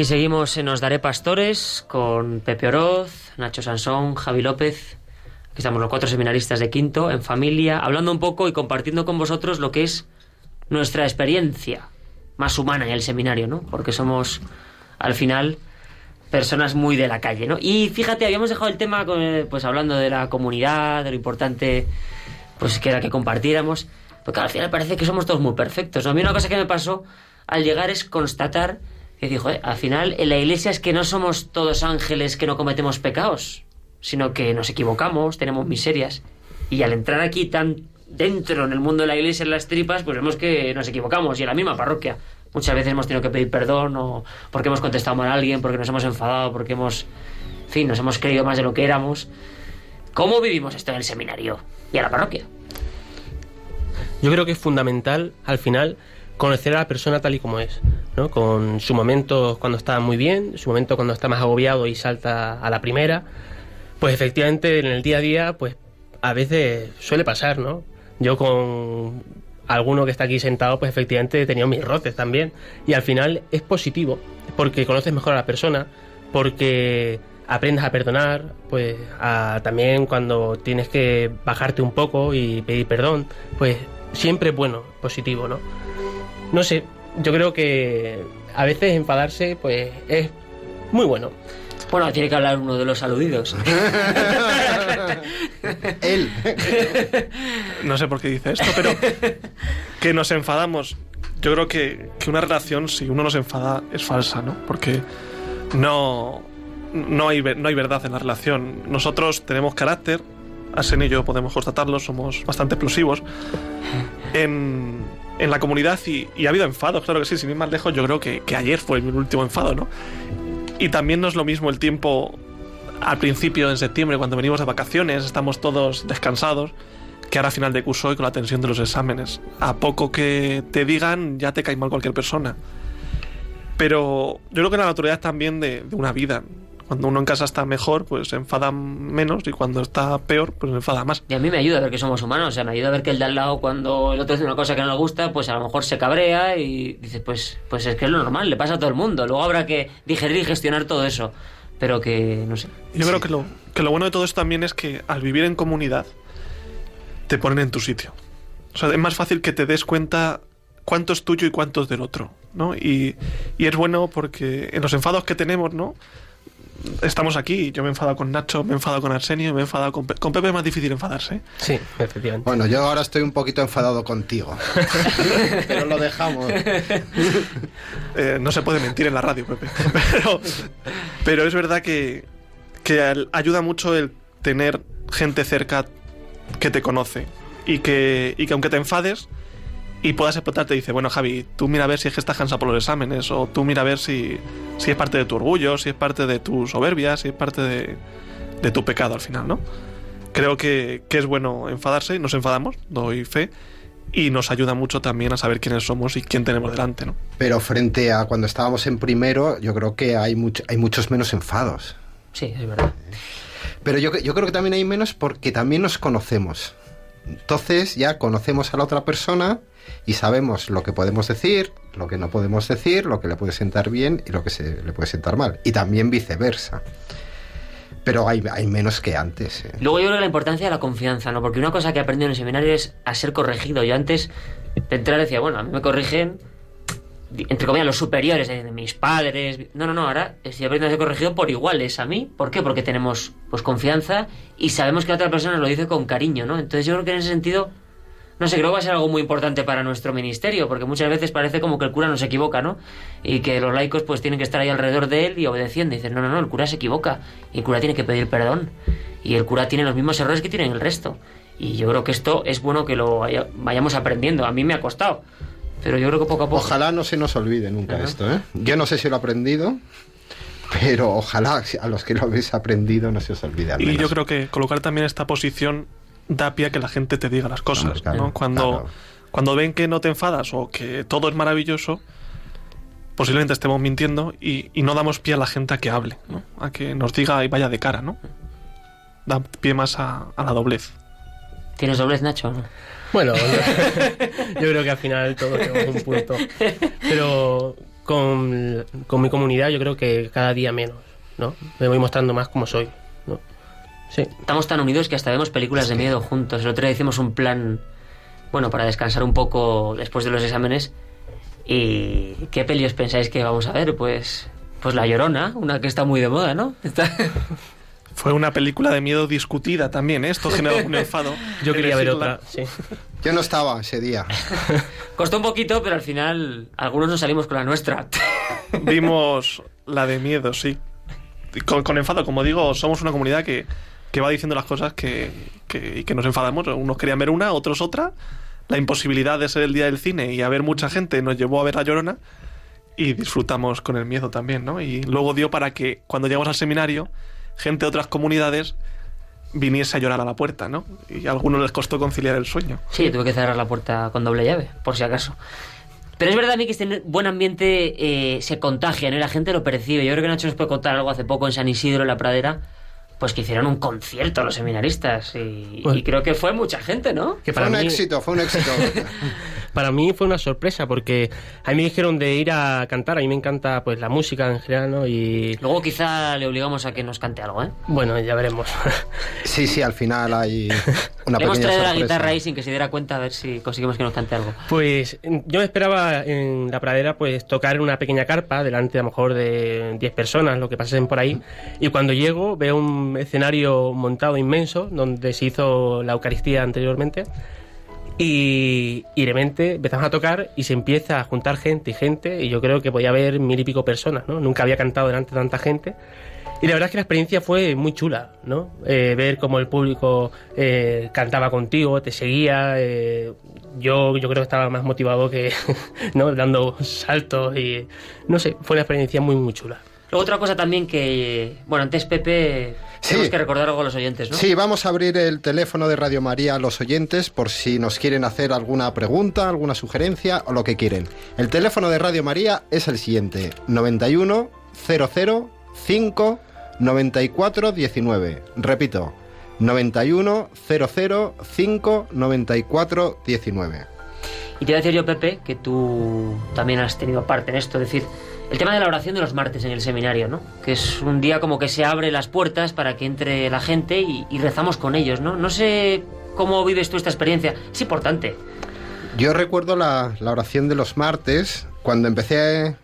B: Aquí seguimos en Os Daré Pastores con Pepe Oroz, Nacho Sansón, Javi López. Aquí estamos los cuatro seminaristas de quinto, en familia, hablando un poco y compartiendo con vosotros lo que es nuestra experiencia más humana en el seminario, ¿no? Porque somos, al final, personas muy de la calle, ¿no? Y fíjate, habíamos dejado el tema, eh, pues hablando de la comunidad, de lo importante, pues que era que compartiéramos, porque al final parece que somos todos muy perfectos, ¿no? A mí una cosa que me pasó al llegar es constatar que dijo, al final en la iglesia es que no somos todos ángeles que no cometemos pecados, sino que nos equivocamos, tenemos miserias. Y al entrar aquí tan dentro en el mundo de la iglesia, en las tripas, pues vemos que nos equivocamos y en la misma parroquia. Muchas veces hemos tenido que pedir perdón o porque hemos contestado mal a alguien, porque nos hemos enfadado, porque hemos, en fin, nos hemos creído más de lo que éramos. ¿Cómo vivimos esto en el seminario y en la parroquia?
E: Yo creo que es fundamental, al final, conocer a la persona tal y como es, ¿no? Con su momento cuando está muy bien, su momento cuando está más agobiado y salta a la primera. Pues efectivamente en el día a día, pues a veces suele pasar, ¿no? Yo con alguno que está aquí sentado, pues efectivamente he tenido mis roces también. Y al final es positivo, porque conoces mejor a la persona, porque aprendes a perdonar, pues también cuando tienes que bajarte un poco y pedir perdón, pues siempre bueno, positivo, ¿no? No sé, yo creo que a veces enfadarse, pues es muy bueno.
B: Bueno, tiene que hablar uno de los aludidos. <laughs>
C: Él.
D: No sé por qué dice esto, pero que nos enfadamos. Yo creo que, que una relación, si uno nos enfada, es falsa, ¿no? Porque no, no, hay, no hay verdad en la relación. Nosotros tenemos carácter, Asen y yo podemos constatarlo, somos bastante explosivos. En, en la comunidad y, y ha habido enfados, claro que sí, sin ir más lejos, yo creo que, que ayer fue mi último enfado, ¿no? Y también no es lo mismo el tiempo al principio, en septiembre, cuando venimos de vacaciones, estamos todos descansados, que ahora a final de curso y con la tensión de los exámenes. A poco que te digan, ya te cae mal cualquier persona. Pero yo creo que la naturaleza también de una vida. Cuando uno en casa está mejor, pues se enfada menos y cuando está peor, pues se enfada más.
B: Y a mí me ayuda a ver que somos humanos, o sea, me ayuda a ver que el de al lado cuando el otro dice una cosa que no le gusta, pues a lo mejor se cabrea y dice, pues, pues es que es lo normal, le pasa a todo el mundo. Luego habrá que digerir y gestionar todo eso. Pero que, no sé.
D: Yo creo que lo, que lo bueno de todo esto también es que al vivir en comunidad te ponen en tu sitio. O sea, es más fácil que te des cuenta cuánto es tuyo y cuánto es del otro, ¿no? Y, y es bueno porque en los enfados que tenemos, ¿no? Estamos aquí, yo me he enfadado con Nacho, me he enfadado con Arsenio, me he enfadado con, Pe- con Pepe, es más difícil enfadarse. ¿eh?
E: Sí, efectivamente.
C: Bueno, yo ahora estoy un poquito enfadado contigo. <laughs> Pero lo dejamos.
D: Eh, no se puede mentir en la radio, Pepe. Pero, pero es verdad que, que ayuda mucho el tener gente cerca que te conoce y que, y que aunque te enfades y puedas explotar, te dice, bueno, Javi, tú mira a ver si es que estás cansado por los exámenes o tú mira a ver si, si es parte de tu orgullo, si es parte de tu soberbia, si es parte de, de tu pecado al final, ¿no? Creo que, que es bueno enfadarse, nos enfadamos, doy fe, y nos ayuda mucho también a saber quiénes somos y quién tenemos delante, ¿no?
C: Pero frente a cuando estábamos en primero, yo creo que hay, much- hay muchos menos enfados.
B: Sí, es verdad.
C: Pero yo, yo creo que también hay menos porque también nos conocemos. Entonces ya conocemos a la otra persona y sabemos lo que podemos decir, lo que no podemos decir, lo que le puede sentar bien y lo que se le puede sentar mal. Y también viceversa. Pero hay, hay menos que antes. ¿eh?
B: Luego yo creo que la importancia de la confianza, ¿no? Porque una cosa que he aprendido en el seminario es a ser corregido. Yo antes de entrar decía, bueno, a mí me corrigen, entre comillas, los superiores, de mis padres. No, no, no, ahora estoy aprendiendo a ser corregido por iguales a mí. ¿Por qué? Porque tenemos pues confianza y sabemos que la otra persona lo dice con cariño, ¿no? Entonces yo creo que en ese sentido, no sé, creo que va a ser algo muy importante para nuestro ministerio, porque muchas veces parece como que el cura no se equivoca, ¿no? Y que los laicos pues tienen que estar ahí alrededor de él y obedeciendo. Y dicen, no, no, no, el cura se equivoca. Y el cura tiene que pedir perdón. Y el cura tiene los mismos errores que tienen el resto. Y yo creo que esto es bueno que lo vaya- vayamos aprendiendo. A mí me ha costado. Pero yo creo que poco a poco...
C: Ojalá no se nos olvide nunca
B: Ajá.
C: esto, ¿eh? Yo no sé si lo he aprendido, pero ojalá a los que lo habéis aprendido no se os olvide. al
D: Y yo creo que colocar también esta posición da pie a que la gente te diga las cosas,
C: claro,
D: ¿no? Cuando,
C: claro.
D: cuando ven que no te enfadas o que todo es maravilloso, posiblemente estemos mintiendo y, y no damos pie a la gente a que hable, ¿no? A que nos diga y vaya de cara, ¿no? Da pie más a, a la doblez.
B: ¿Tienes doblez, Nacho? ¿no?
E: Bueno, <laughs> yo creo que al final todos tenemos un punto. Pero con, con mi comunidad yo creo que cada día menos, ¿no? Me voy mostrando más como soy. Sí.
B: Estamos tan unidos que hasta vemos películas de miedo juntos. El otro día hicimos un plan, bueno, para descansar un poco después de los exámenes. ¿Y qué peli os pensáis que vamos a ver? Pues, pues La Llorona, una que está muy de moda, ¿no? Está- <laughs>
D: Fue una película de miedo discutida también, ¿eh? Esto generó un enfado. <laughs>
E: Yo quería ver otra, sí. <laughs>
C: Yo no estaba ese día.
B: Costó un poquito, pero al final algunos nos salimos con la nuestra.
D: Vimos la de miedo, sí. Con, con enfado, como digo, somos una comunidad que, que va diciendo las cosas que, que, nos enfadamos. Unos querían ver una, otros otra. La imposibilidad de ser el día del cine y haber mucha gente nos llevó a ver La Llorona y disfrutamos con el miedo también, ¿no? Y luego dio para que cuando llegamos al seminario, gente de otras comunidades viniese a llorar a la puerta, ¿no? Y a algunos les costó conciliar el sueño.
B: Sí, tuve que cerrar la puerta con doble llave, por si acaso. Pero es verdad a mí que este buen ambiente eh, se contagia, ¿no? Y la gente lo percibe. Yo creo que Nacho nos puede contar algo hace poco en San Isidro, en la pradera, pues que hicieron un concierto los seminaristas. Y,
E: Pues-
B: y creo que fue mucha gente, ¿no?
E: Que
C: Fue
E: para
C: un
E: mí,
C: éxito, fue un éxito. <laughs>
E: para mí fue una sorpresa porque a mí me dijeron de ir a cantar, a mí me encanta pues la música en general, ¿no? Y
B: Luego quizá le obligamos a que nos cante algo, ¿eh?
E: bueno, ya veremos. <laughs>
C: Sí, sí, al final hay <laughs> una
B: Le hemos
C: pequeña
B: traído la guitarra ahí sin que se diera cuenta a ver si conseguimos que nos cante algo.
E: Pues yo me esperaba en la pradera pues tocar en una pequeña carpa delante a lo mejor de 10 personas, lo que pasen por ahí. Y cuando llego veo un escenario montado inmenso donde se hizo la Eucaristía anteriormente. Y, y de repente empezamos a tocar y se empieza a juntar gente y gente. Y yo creo que podía haber mil y pico personas, ¿no? Nunca había cantado delante de tanta gente. Y la verdad es que la experiencia fue muy chula, ¿no? Eh, ver cómo el público eh, cantaba contigo, te seguía. eh, yo, yo creo que estaba más motivado que, <laughs> ¿no? Dando saltos y... No sé, fue una experiencia muy, muy chula.
B: Luego otra cosa también que... Bueno, antes Pepe...
C: Sí.
B: Tenemos que recordar algo a los oyentes, ¿no?
C: Sí, vamos a abrir el teléfono de Radio María a los oyentes por si nos quieren hacer alguna pregunta, alguna sugerencia o lo que quieren. El teléfono de Radio María es el siguiente: 91 00 5 94 19. Repito, 91 00 5 94 19.
B: Y te iba a decir yo, Pepe, que tú también has tenido parte en esto, es decir, el tema de la oración de los martes en el seminario, ¿no? Que es un día como que se abre las puertas para que entre la gente y, rezamos con ellos, ¿no? No sé cómo vives tú esta experiencia, es importante.
C: Yo recuerdo la, la oración de los martes cuando empecé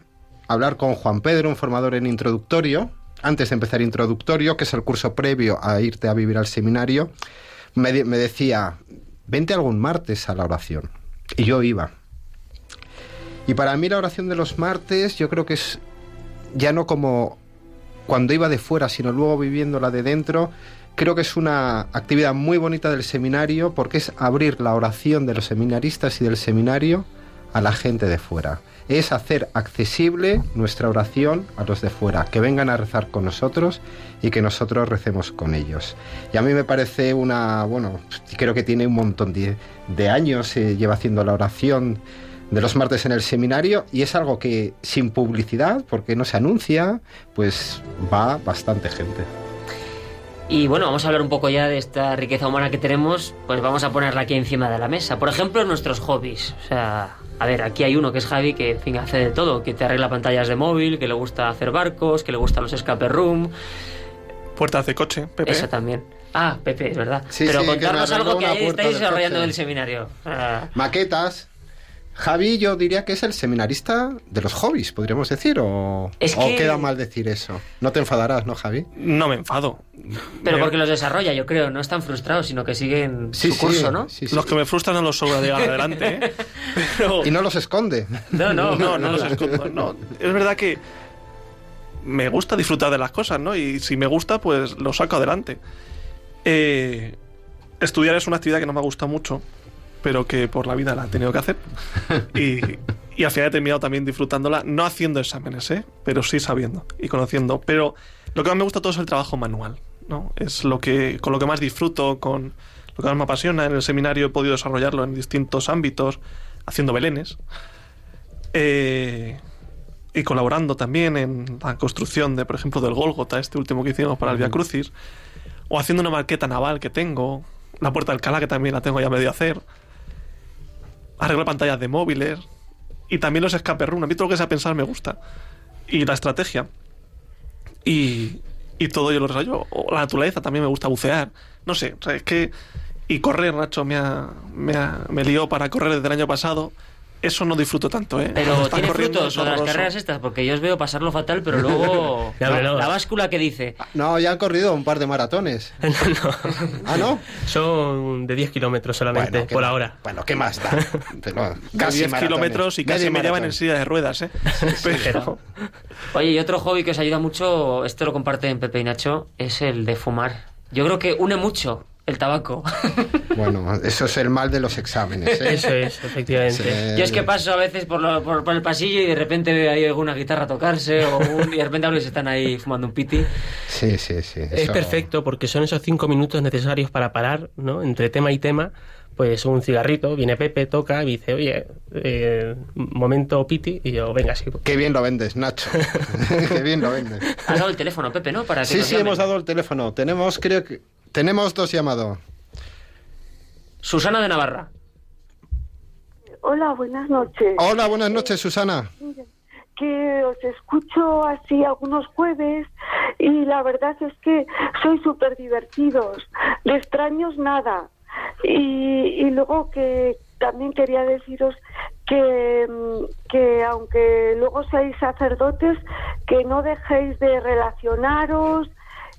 C: a hablar con Juan Pedro, un formador en introductorio, antes de empezar introductorio, que es el curso previo a irte a vivir al seminario, me, de- me decía, vente algún martes a la oración. Y yo iba. Y para mí la oración de los martes yo creo que es ya no como cuando iba de fuera, sino luego viviéndola de dentro, creo que es una actividad muy bonita del seminario porque es abrir la oración de los seminaristas y del seminario a la gente de fuera. Es hacer accesible nuestra oración a los de fuera, que vengan a rezar con nosotros y que nosotros recemos con ellos. Y a mí me parece una, bueno, creo que tiene un montón de, años, eh, lleva haciendo la oración de los martes en el seminario y es algo que sin publicidad, porque no se anuncia, pues va bastante gente.
B: Y bueno, vamos a hablar un poco ya de esta riqueza humana que tenemos, pues vamos a ponerla aquí encima de la mesa. Por ejemplo, nuestros hobbies. O sea, a ver, aquí hay uno que es Javi que en fin, hace de todo, que te arregla pantallas de móvil, que le gusta hacer barcos, que le gustan los escape room,
D: Puertas de coche, Pepe.
B: eso también. Ah, Pepe, es verdad.
C: Sí,
B: Pero
C: sí,
B: contarnos algo que ahí estáis desarrollando en el seminario. Ah,
C: Maquetas. Javi, yo diría que es el seminarista de los hobbies, podríamos decir, o,
B: Es
C: o
B: que-
C: queda mal decir eso. No te enfadarás, ¿no, Javi?
D: No me enfado.
B: pero
D: Me-
B: porque los desarrolla, yo creo, no están frustrados, sino que siguen
C: Sí,
B: su curso,
C: sí,
B: ¿no?
C: sí, sí.
D: Los que me frustran no los sobra de adelante, ¿eh? <laughs> Pero...
C: Y no los esconde.
B: No, no,
D: No, no los escondo. No. Es verdad que me gusta disfrutar de las cosas, ¿no? Y si me gusta, pues lo saco adelante. Eh, estudiar es una actividad que no me gusta mucho, pero que por la vida la he tenido que hacer. <laughs> Y, y al final he terminado también disfrutándola, no haciendo exámenes, ¿eh? Pero sí sabiendo y conociendo. Pero lo que más me gusta todo es el trabajo manual, ¿no? Es lo que, con lo que más disfruto, con lo que más me apasiona. En el seminario he podido desarrollarlo en distintos ámbitos, haciendo belenes. Eh, y colaborando también en la construcción de, por ejemplo, del Gólgota, este último que hicimos para el Via Crucis, o haciendo una maqueta naval que tengo, la Puerta de Alcalá que también la tengo ya medio a hacer, arreglar pantallas de móviles, y también los escape room. A mí todo lo que sea pensar me gusta, y la estrategia, y, y todo yo lo desarrollo. O la naturaleza también me gusta bucear, no sé, es que. Y correr, Nacho, me, ha, me, ha- me lió para correr desde el año pasado. Eso no disfruto tanto, ¿eh?
B: Pero tiene frutos lo de las
D: horroroso.
B: carreras estas, porque yo os veo pasarlo fatal, pero luego <laughs>
E: Ya, hombre, no.
B: la báscula que dice,
C: No, ya han corrido un par de maratones. <laughs> Ah, ¿no?
E: Son de 10 kilómetros solamente,
C: ¿qué
E: por
C: más-
E: ahora.
C: Bueno, ¿qué más da? <laughs> Pero
D: De
C: casi
D: 10
C: maratones.
D: kilómetros y casi
C: Medio
D: me llevan en silla de ruedas, ¿eh? Pero,
B: Oye, y otro hobby que os ayuda mucho, esto lo comparten Pepe y Nacho, es el de fumar. Yo creo que une mucho el tabaco. <laughs>
C: Bueno, eso es el mal de los exámenes. ¿eh?
E: Eso es, efectivamente.
C: Sí.
B: Yo es que paso a veces por, lo- por, por el pasillo y de repente veo ahí alguna guitarra tocarse o un- y de repente hablo y se están ahí fumando un piti.
C: Sí, sí, sí.
E: Es
C: eso-
E: perfecto porque son esos cinco minutos necesarios para parar, ¿no? Entre tema y tema, pues un cigarrito, viene Pepe, toca y dice, oye, eh, momento piti, y yo, venga, sí.
C: Qué bien lo vendes, Nacho. <laughs> Qué bien lo vendes.
B: Has dado el teléfono, Pepe, ¿no? Para que
C: Sí, sí,
B: llamen.
C: hemos dado el teléfono. Tenemos, creo que... Tenemos dos llamados.
B: Susana de Navarra.
H: Hola, buenas noches.
C: Hola, buenas noches, Susana.
H: Que os escucho así algunos jueves y la verdad es que sois súper divertidos. De extraños nada. Y, y luego que también quería deciros que, mm, que aunque luego seáis sacerdotes, que no dejéis de relacionaros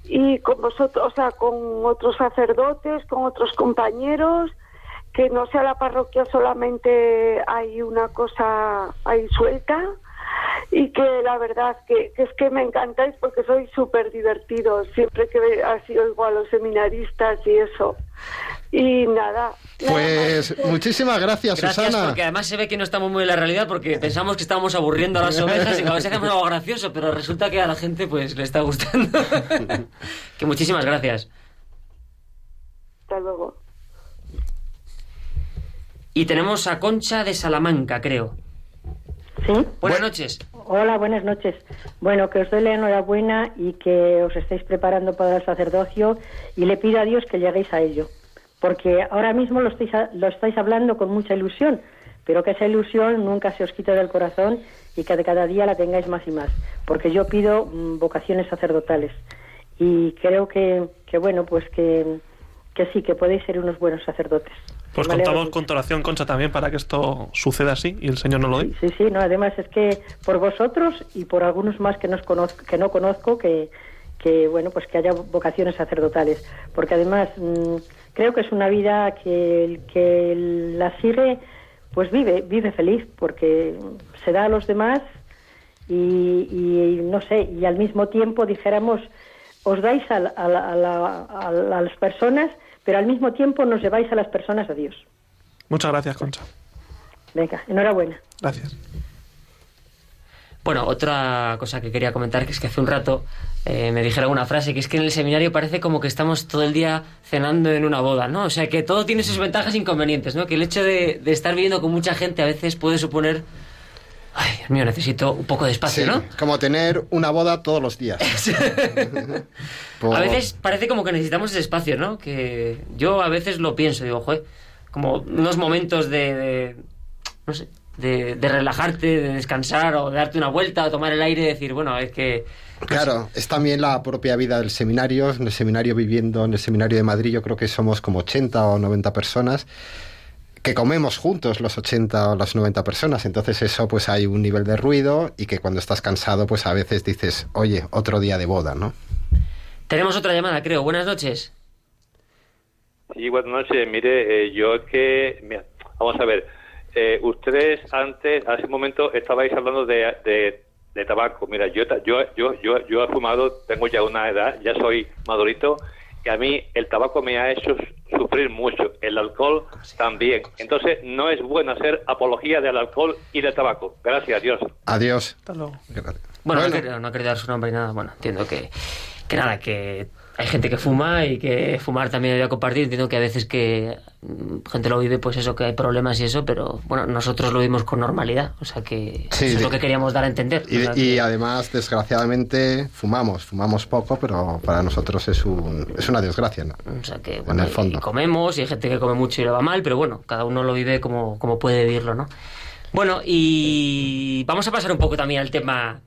H: y con vosotros, o sea, con otros sacerdotes, con otros compañeros, que no sea la parroquia solamente hay una cosa ahí suelta y que la verdad que, que es que me encantáis porque sois súper divertidos siempre que así oigo a los seminaristas y eso. Y nada.
C: Pues muchísimas gracias,
B: Gracias,
C: Susana.
B: porque además se ve que no estamos muy en la realidad porque pensamos que estábamos aburriendo a las <laughs> ovejas y que a veces hacemos algo gracioso, pero resulta que a la gente pues le está gustando. <laughs> que muchísimas gracias.
H: Hasta luego.
B: Y tenemos a Concha de Salamanca, creo.
I: ¿Sí?
B: Buenas noches.
I: Hola, buenas noches. Bueno, que os doy la enhorabuena y que os estéis preparando para el sacerdocio y le pido a Dios que lleguéis a ello. Porque ahora mismo lo estáis, lo estáis hablando con mucha ilusión, pero que esa ilusión nunca se os quite del corazón y que de cada día la tengáis más y más. Porque yo pido mm, vocaciones sacerdotales y creo que, que bueno, pues que, que sí, que podéis ser unos buenos sacerdotes.
D: pues contamos con tu oración, Concha, también para que esto suceda así y el Señor no lo dé.
I: Sí, sí, no, además es que por vosotros y por algunos más que, nos conozco, que no conozco, que, que, bueno, pues que haya vocaciones sacerdotales. Porque además mm, creo que es una vida que el que la sigue, pues vive, vive feliz, porque se da a los demás y, y no sé, y al mismo tiempo dijéramos, os dais a, la- a la- a la- a la- a las personas, pero al mismo tiempo nos lleváis a las personas a Dios.
D: Muchas gracias, Concha.
I: Venga, enhorabuena.
D: Gracias.
B: Bueno, otra cosa que quería comentar que es que hace un rato eh, me dijeron una frase que es que en el seminario parece como que estamos todo el día cenando en una boda, ¿no? O sea, que todo tiene sus ventajas e inconvenientes, ¿no? Que el hecho de, de estar viviendo con mucha gente a veces puede suponer Ay, Dios mío, necesito un poco de espacio,
C: Sí,
B: ¿no?
C: como tener una boda todos los días. <laughs> Por-
B: A veces parece como que necesitamos ese espacio, ¿no? Que yo a veces lo pienso, digo, joder, como unos momentos de, de- no sé, de, de relajarte, de descansar o de darte una vuelta o tomar el aire y decir, bueno, es que...
C: Claro, es también la propia vida del seminario. En el seminario viviendo, en el seminario de Madrid, yo creo que somos como 80 o 90 personas que comemos juntos los 80 o las 90 personas. Entonces eso pues hay un nivel de ruido y que cuando estás cansado pues a veces dices, oye, otro día de boda, ¿no?
B: Tenemos otra llamada, creo. Buenas noches.
J: Sí, buenas noches. Mire, eh, yo es que... mira, vamos a ver. eh, ustedes antes, hace un momento, estabais hablando de, de, de tabaco. Mira, yo, ta- yo, yo, yo, yo he fumado, tengo ya una edad, ya soy madurito, y a mí el tabaco me ha hecho sufrir mucho. El alcohol también. Entonces, no es bueno hacer apología del alcohol y del tabaco. Gracias, Dios.
C: Adiós.
D: Hasta luego.
B: Bueno,
C: Bueno.
B: No, quería, no quería dar su nombre ni nada. Bueno, entiendo que, que nada, que hay gente que fuma y que fumar también debe compartir. Entiendo que a veces que mm, gente lo vive, pues eso, que hay problemas y eso, pero bueno, nosotros lo vivimos con normalidad. O sea que
C: Sí,
B: eso es lo que queríamos dar a entender.
C: Y,
B: O sea
C: y
B: que-
C: además, desgraciadamente, fumamos. Fumamos poco, pero para nosotros es, un, es una desgracia, ¿no?
B: O sea que,
C: En
B: bueno,
C: el
B: y-
C: fondo.
B: y comemos y hay gente que come mucho y le va mal, pero bueno, cada uno lo vive como, como puede vivirlo, ¿no? Bueno, y vamos a pasar un poco también al tema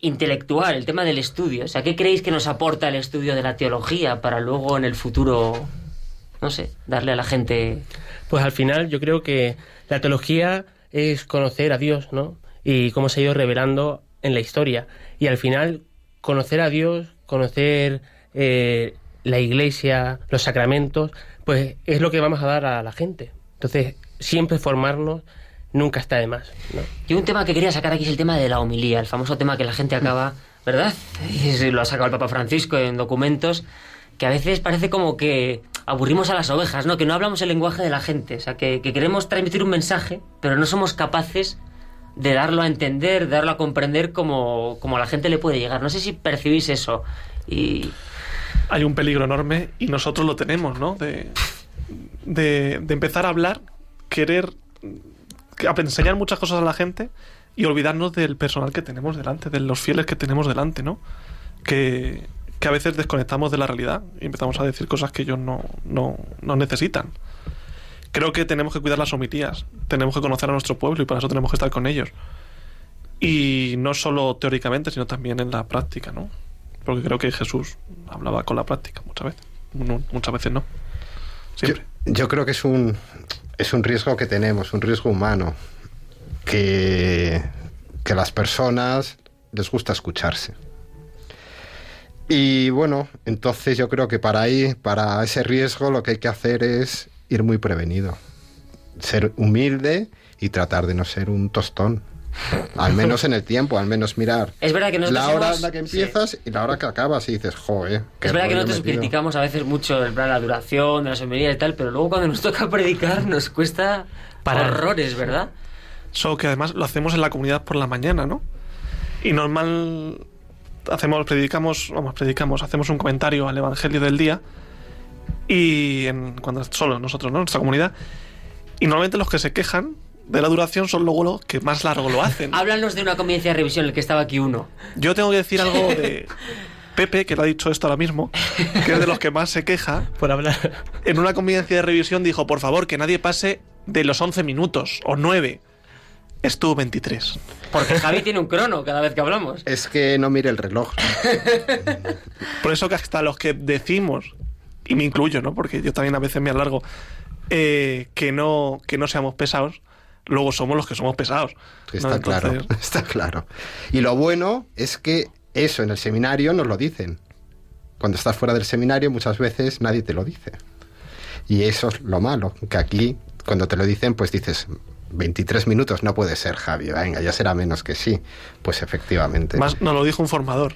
B: intelectual, el tema del estudio. O sea, ¿qué creéis que nos aporta el estudio de la teología para luego en el futuro, no sé, darle a la gente...
E: Pues al final yo creo que la teología es conocer a Dios, ¿no? Y cómo se ha ido revelando en la historia. Y al final conocer a Dios, conocer eh, la iglesia, los sacramentos, pues es lo que vamos a dar a la gente. Entonces, siempre formarnos nunca está de más, ¿no?
B: Y un tema que quería sacar aquí es el tema de la homilía, el famoso tema que la gente acaba, ¿verdad? <laughs> Y lo ha sacado el Papa Francisco en documentos, que a veces parece como que aburrimos a las ovejas, ¿no? Que no hablamos el lenguaje de la gente, o sea, que, que queremos transmitir un mensaje, pero no somos capaces de darlo a entender, de darlo a comprender como, como a la gente le puede llegar. No sé si percibís eso. Y
D: Hay un peligro enorme y nosotros lo tenemos, ¿no? De, de, de empezar a hablar, querer enseñar muchas cosas a la gente y olvidarnos del personal que tenemos delante, de los fieles que tenemos delante, ¿no? Que, que a veces desconectamos de la realidad y empezamos a decir cosas que ellos no, no, no necesitan. Creo que tenemos que cuidar las homilías, tenemos que conocer a nuestro pueblo y para eso tenemos que estar con ellos. Y no solo teóricamente, sino también en la práctica, ¿no? Porque creo que Jesús hablaba con la práctica muchas veces. No, muchas veces no. Siempre.
C: Yo creo que es un, es un riesgo que tenemos, un riesgo humano, que, que las personas les gusta escucharse. Y bueno, entonces yo creo que para ahí, para ese riesgo, lo que hay que hacer es ir muy prevenido. Ser humilde y tratar de no ser un tostón. Al menos en el tiempo, al menos mirar
B: es verdad que nosotros
C: la hora en la que empiezas y la hora que acabas y dices, joder.
B: Es verdad que nosotros
C: metido".
B: criticamos a veces mucho el plan, la duración de las homilías y tal, pero luego cuando nos <laughs> toca predicar nos cuesta
E: Parar.
B: horrores, ¿verdad?
D: Solo que además lo hacemos en la comunidad por la mañana, ¿no? Y normal hacemos, predicamos, vamos, predicamos, hacemos un comentario al Evangelio del día y en, cuando solo nosotros, ¿no? Nuestra comunidad. Y normalmente los que se quejan de la duración son luego los que más largo lo hacen.
B: Háblanos de una convivencia de revisión en el que estaba aquí uno.
D: Yo tengo que decir algo de <laughs> Pepe, que lo ha dicho esto ahora mismo, que es de los que más se queja. <laughs>
E: Por hablar.
D: En una convivencia de revisión dijo, por favor, que nadie pase de los 11 minutos o 9. Estuvo 23.
B: Porque Javi tiene un crono cada vez que hablamos.
C: Es que no mire el reloj. <laughs>
D: Por eso que hasta los que decimos, y me incluyo, ¿no? Porque yo también a veces me alargo, eh, que, no, que no seamos pesados, luego somos los que somos pesados.
C: Está claro,
D: Entonces, <laughs>
C: está claro. Y lo bueno es que eso en el seminario nos lo dicen. Cuando estás fuera del seminario muchas veces nadie te lo dice. Y eso es lo malo, que aquí cuando te lo dicen pues dices 23 minutos no puede ser Javi, venga, ya será menos que sí. Pues efectivamente.
D: Más nos lo dijo un formador.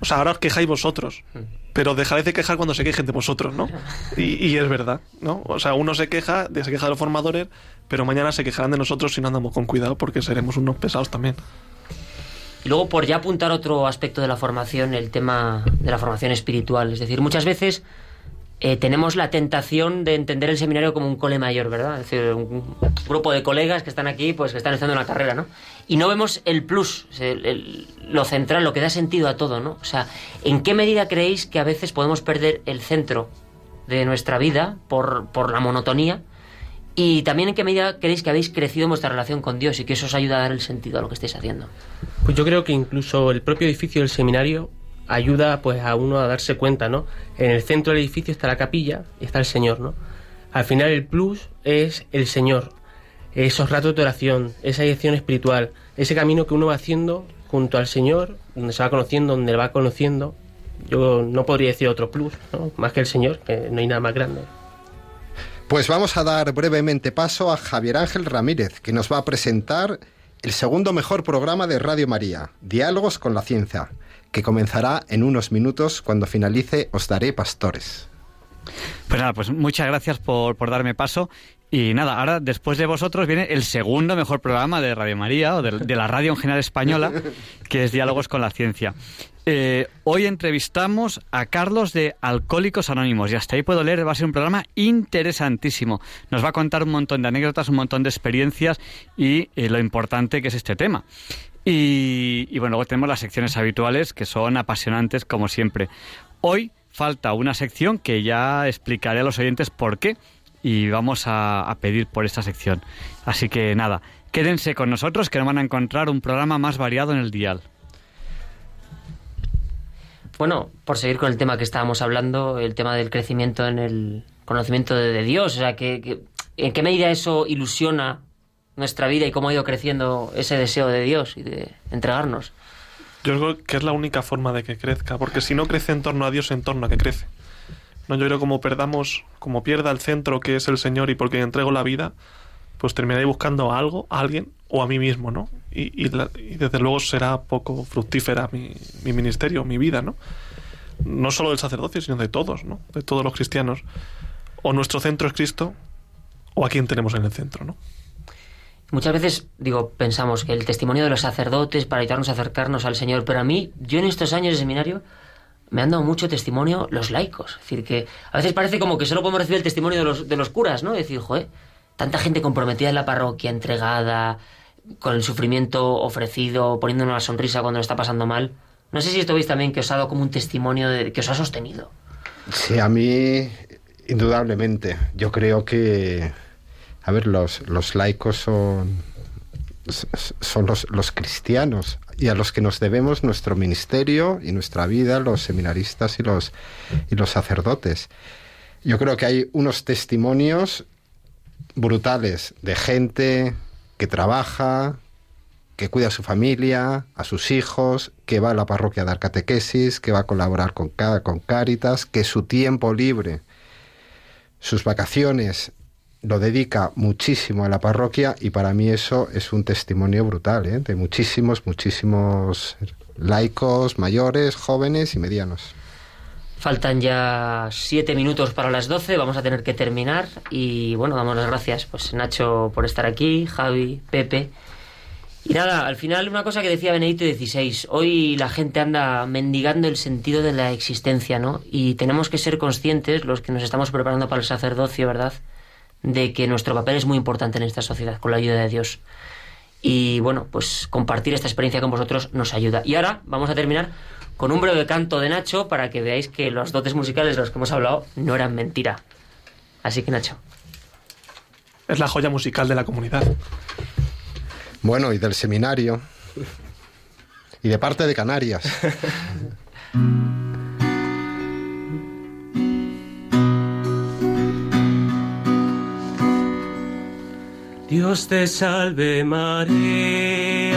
D: O sea, ahora os quejáis vosotros, pero dejaréis de quejar cuando se quejen de vosotros, ¿no? Y, y es verdad, ¿no? O sea, uno se queja, de, se queja de los formadores, pero mañana se quejarán de nosotros si no andamos con cuidado porque seremos unos pesados también.
B: Y luego, por ya apuntar otro aspecto de la formación, el tema de la formación espiritual. Es decir, muchas veces eh, tenemos la tentación de entender el seminario como un cole mayor, ¿verdad? Es decir, un grupo de colegas que están aquí, pues que están haciendo una carrera, ¿no? Y no vemos el plus, el- lo central, lo que da sentido a todo, ¿no? O sea, ¿en qué medida creéis que a veces podemos perder el centro de nuestra vida por, por la monotonía? Y también en qué medida creéis que habéis crecido en vuestra relación con Dios y que eso os ayuda a dar el sentido a lo que estáis haciendo.
E: Pues yo creo que incluso el propio edificio del seminario ayuda pues a uno a darse cuenta, ¿no? En el centro del edificio está la capilla y está el Señor, ¿no? Al final el plus es el Señor, esos ratos de oración, esa dirección espiritual, ese camino que uno va haciendo junto al Señor, donde se va conociendo, donde le va conociendo. Yo no podría decir otro plus, ¿no? Más que el Señor, que no hay nada más grande.
C: Pues vamos a dar brevemente paso a Javier Ángel Ramírez, que nos va a presentar el segundo mejor programa de Radio María, Diálogos con la Ciencia, que comenzará en unos minutos cuando finalice Os Daré Pastores.
K: Pues nada, pues muchas gracias por, por darme paso. Y nada, ahora después de vosotros viene el segundo mejor programa de Radio María o de, de la radio en general española, que es Diálogos con la Ciencia. Eh, hoy entrevistamos a Carlos de Alcohólicos Anónimos y hasta ahí puedo leer, va a ser un programa interesantísimo. Nos va a contar un montón de anécdotas, un montón de experiencias y eh, lo importante que es este tema. Y, y bueno, luego tenemos las secciones habituales que son apasionantes como siempre. Hoy falta una sección que ya explicaré a los oyentes por qué y vamos a, a pedir por esta sección. Así que nada, quédense con nosotros que nos van a encontrar un programa más variado en el dial.
B: Bueno, por seguir con el tema que estábamos hablando, el tema del crecimiento en el conocimiento de, Dios, o sea, que, ¿en qué medida eso ilusiona nuestra vida y cómo ha ido creciendo ese deseo de Dios y de entregarnos?
D: Yo creo que es la única forma de que crezca, porque si no crece en torno a Dios, en torno a que crece. No, yo creo como perdamos, como pierda el centro que es el Señor y porque entrego la vida, pues terminaré buscando a algo, a alguien o a mí mismo, ¿no? Y, desde luego será poco fructífera mi, mi ministerio, mi vida, ¿no? No solo del sacerdocio, sino de todos, ¿no? De todos los cristianos. O nuestro centro es Cristo, o a quién tenemos en el centro, ¿no?
B: Muchas veces, digo, pensamos que el testimonio de los sacerdotes para ayudarnos a acercarnos al Señor, pero a mí, yo en estos años de seminario, me han dado mucho testimonio los laicos. Es decir, que a veces parece como que solo podemos recibir el testimonio de los, de los curas, ¿no? Es decir, joder, tanta gente comprometida en la parroquia, entregada, con el sufrimiento ofrecido, poniéndonos la sonrisa cuando lo está pasando mal. No sé si esto veis también que os ha dado como un testimonio de, que os ha sostenido.
C: Sí, a mí, indudablemente. Yo creo que, a ver, los, los laicos son, son los, los cristianos y a los que nos debemos nuestro ministerio y nuestra vida, los seminaristas y los, y los sacerdotes. Yo creo que hay unos testimonios brutales de gente que trabaja, que cuida a su familia, a sus hijos, que va a la parroquia a dar catequesis, que va a colaborar con, con Cáritas, que su tiempo libre, sus vacaciones, lo dedica muchísimo a la parroquia y para mí eso es un testimonio brutal, ¿eh? de muchísimos, muchísimos laicos, mayores, jóvenes y medianos.
B: Faltan ya siete minutos para las 12, vamos a tener que terminar y bueno, damos las gracias pues Nacho por estar aquí, Javi, Pepe. Y nada, al final una cosa que decía Benedicto XVI, hoy la gente anda mendigando el sentido de la existencia, ¿no? Y tenemos que ser conscientes, los que nos estamos preparando para el sacerdocio, ¿verdad? De que nuestro papel es muy importante en esta sociedad, con la ayuda de Dios. Y bueno, pues compartir esta experiencia con vosotros nos ayuda. Y ahora vamos a terminar con un breve canto de Nacho para que veáis que los dotes musicales de los que hemos hablado no eran mentira. Así que Nacho.
D: Es la joya musical de la comunidad.
C: Bueno, y del seminario. Y de parte de Canarias.
E: Dios te salve María,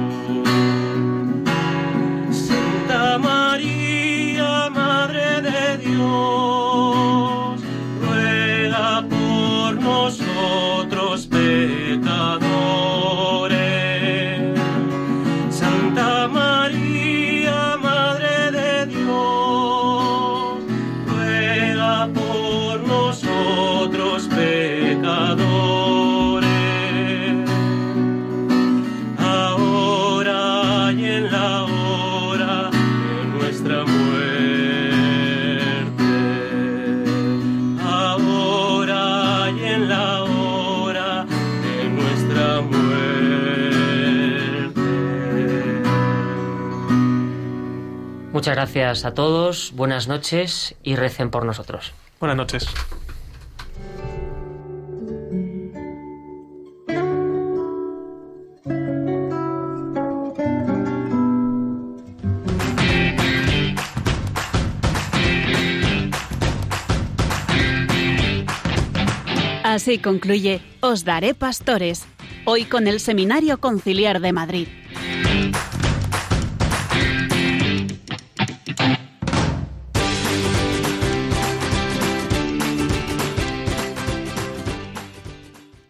B: Muchas gracias a todos, buenas noches y recen por nosotros.
D: Buenas noches.
A: Así concluye Os Daré Pastores, hoy con el Seminario Conciliar de Madrid.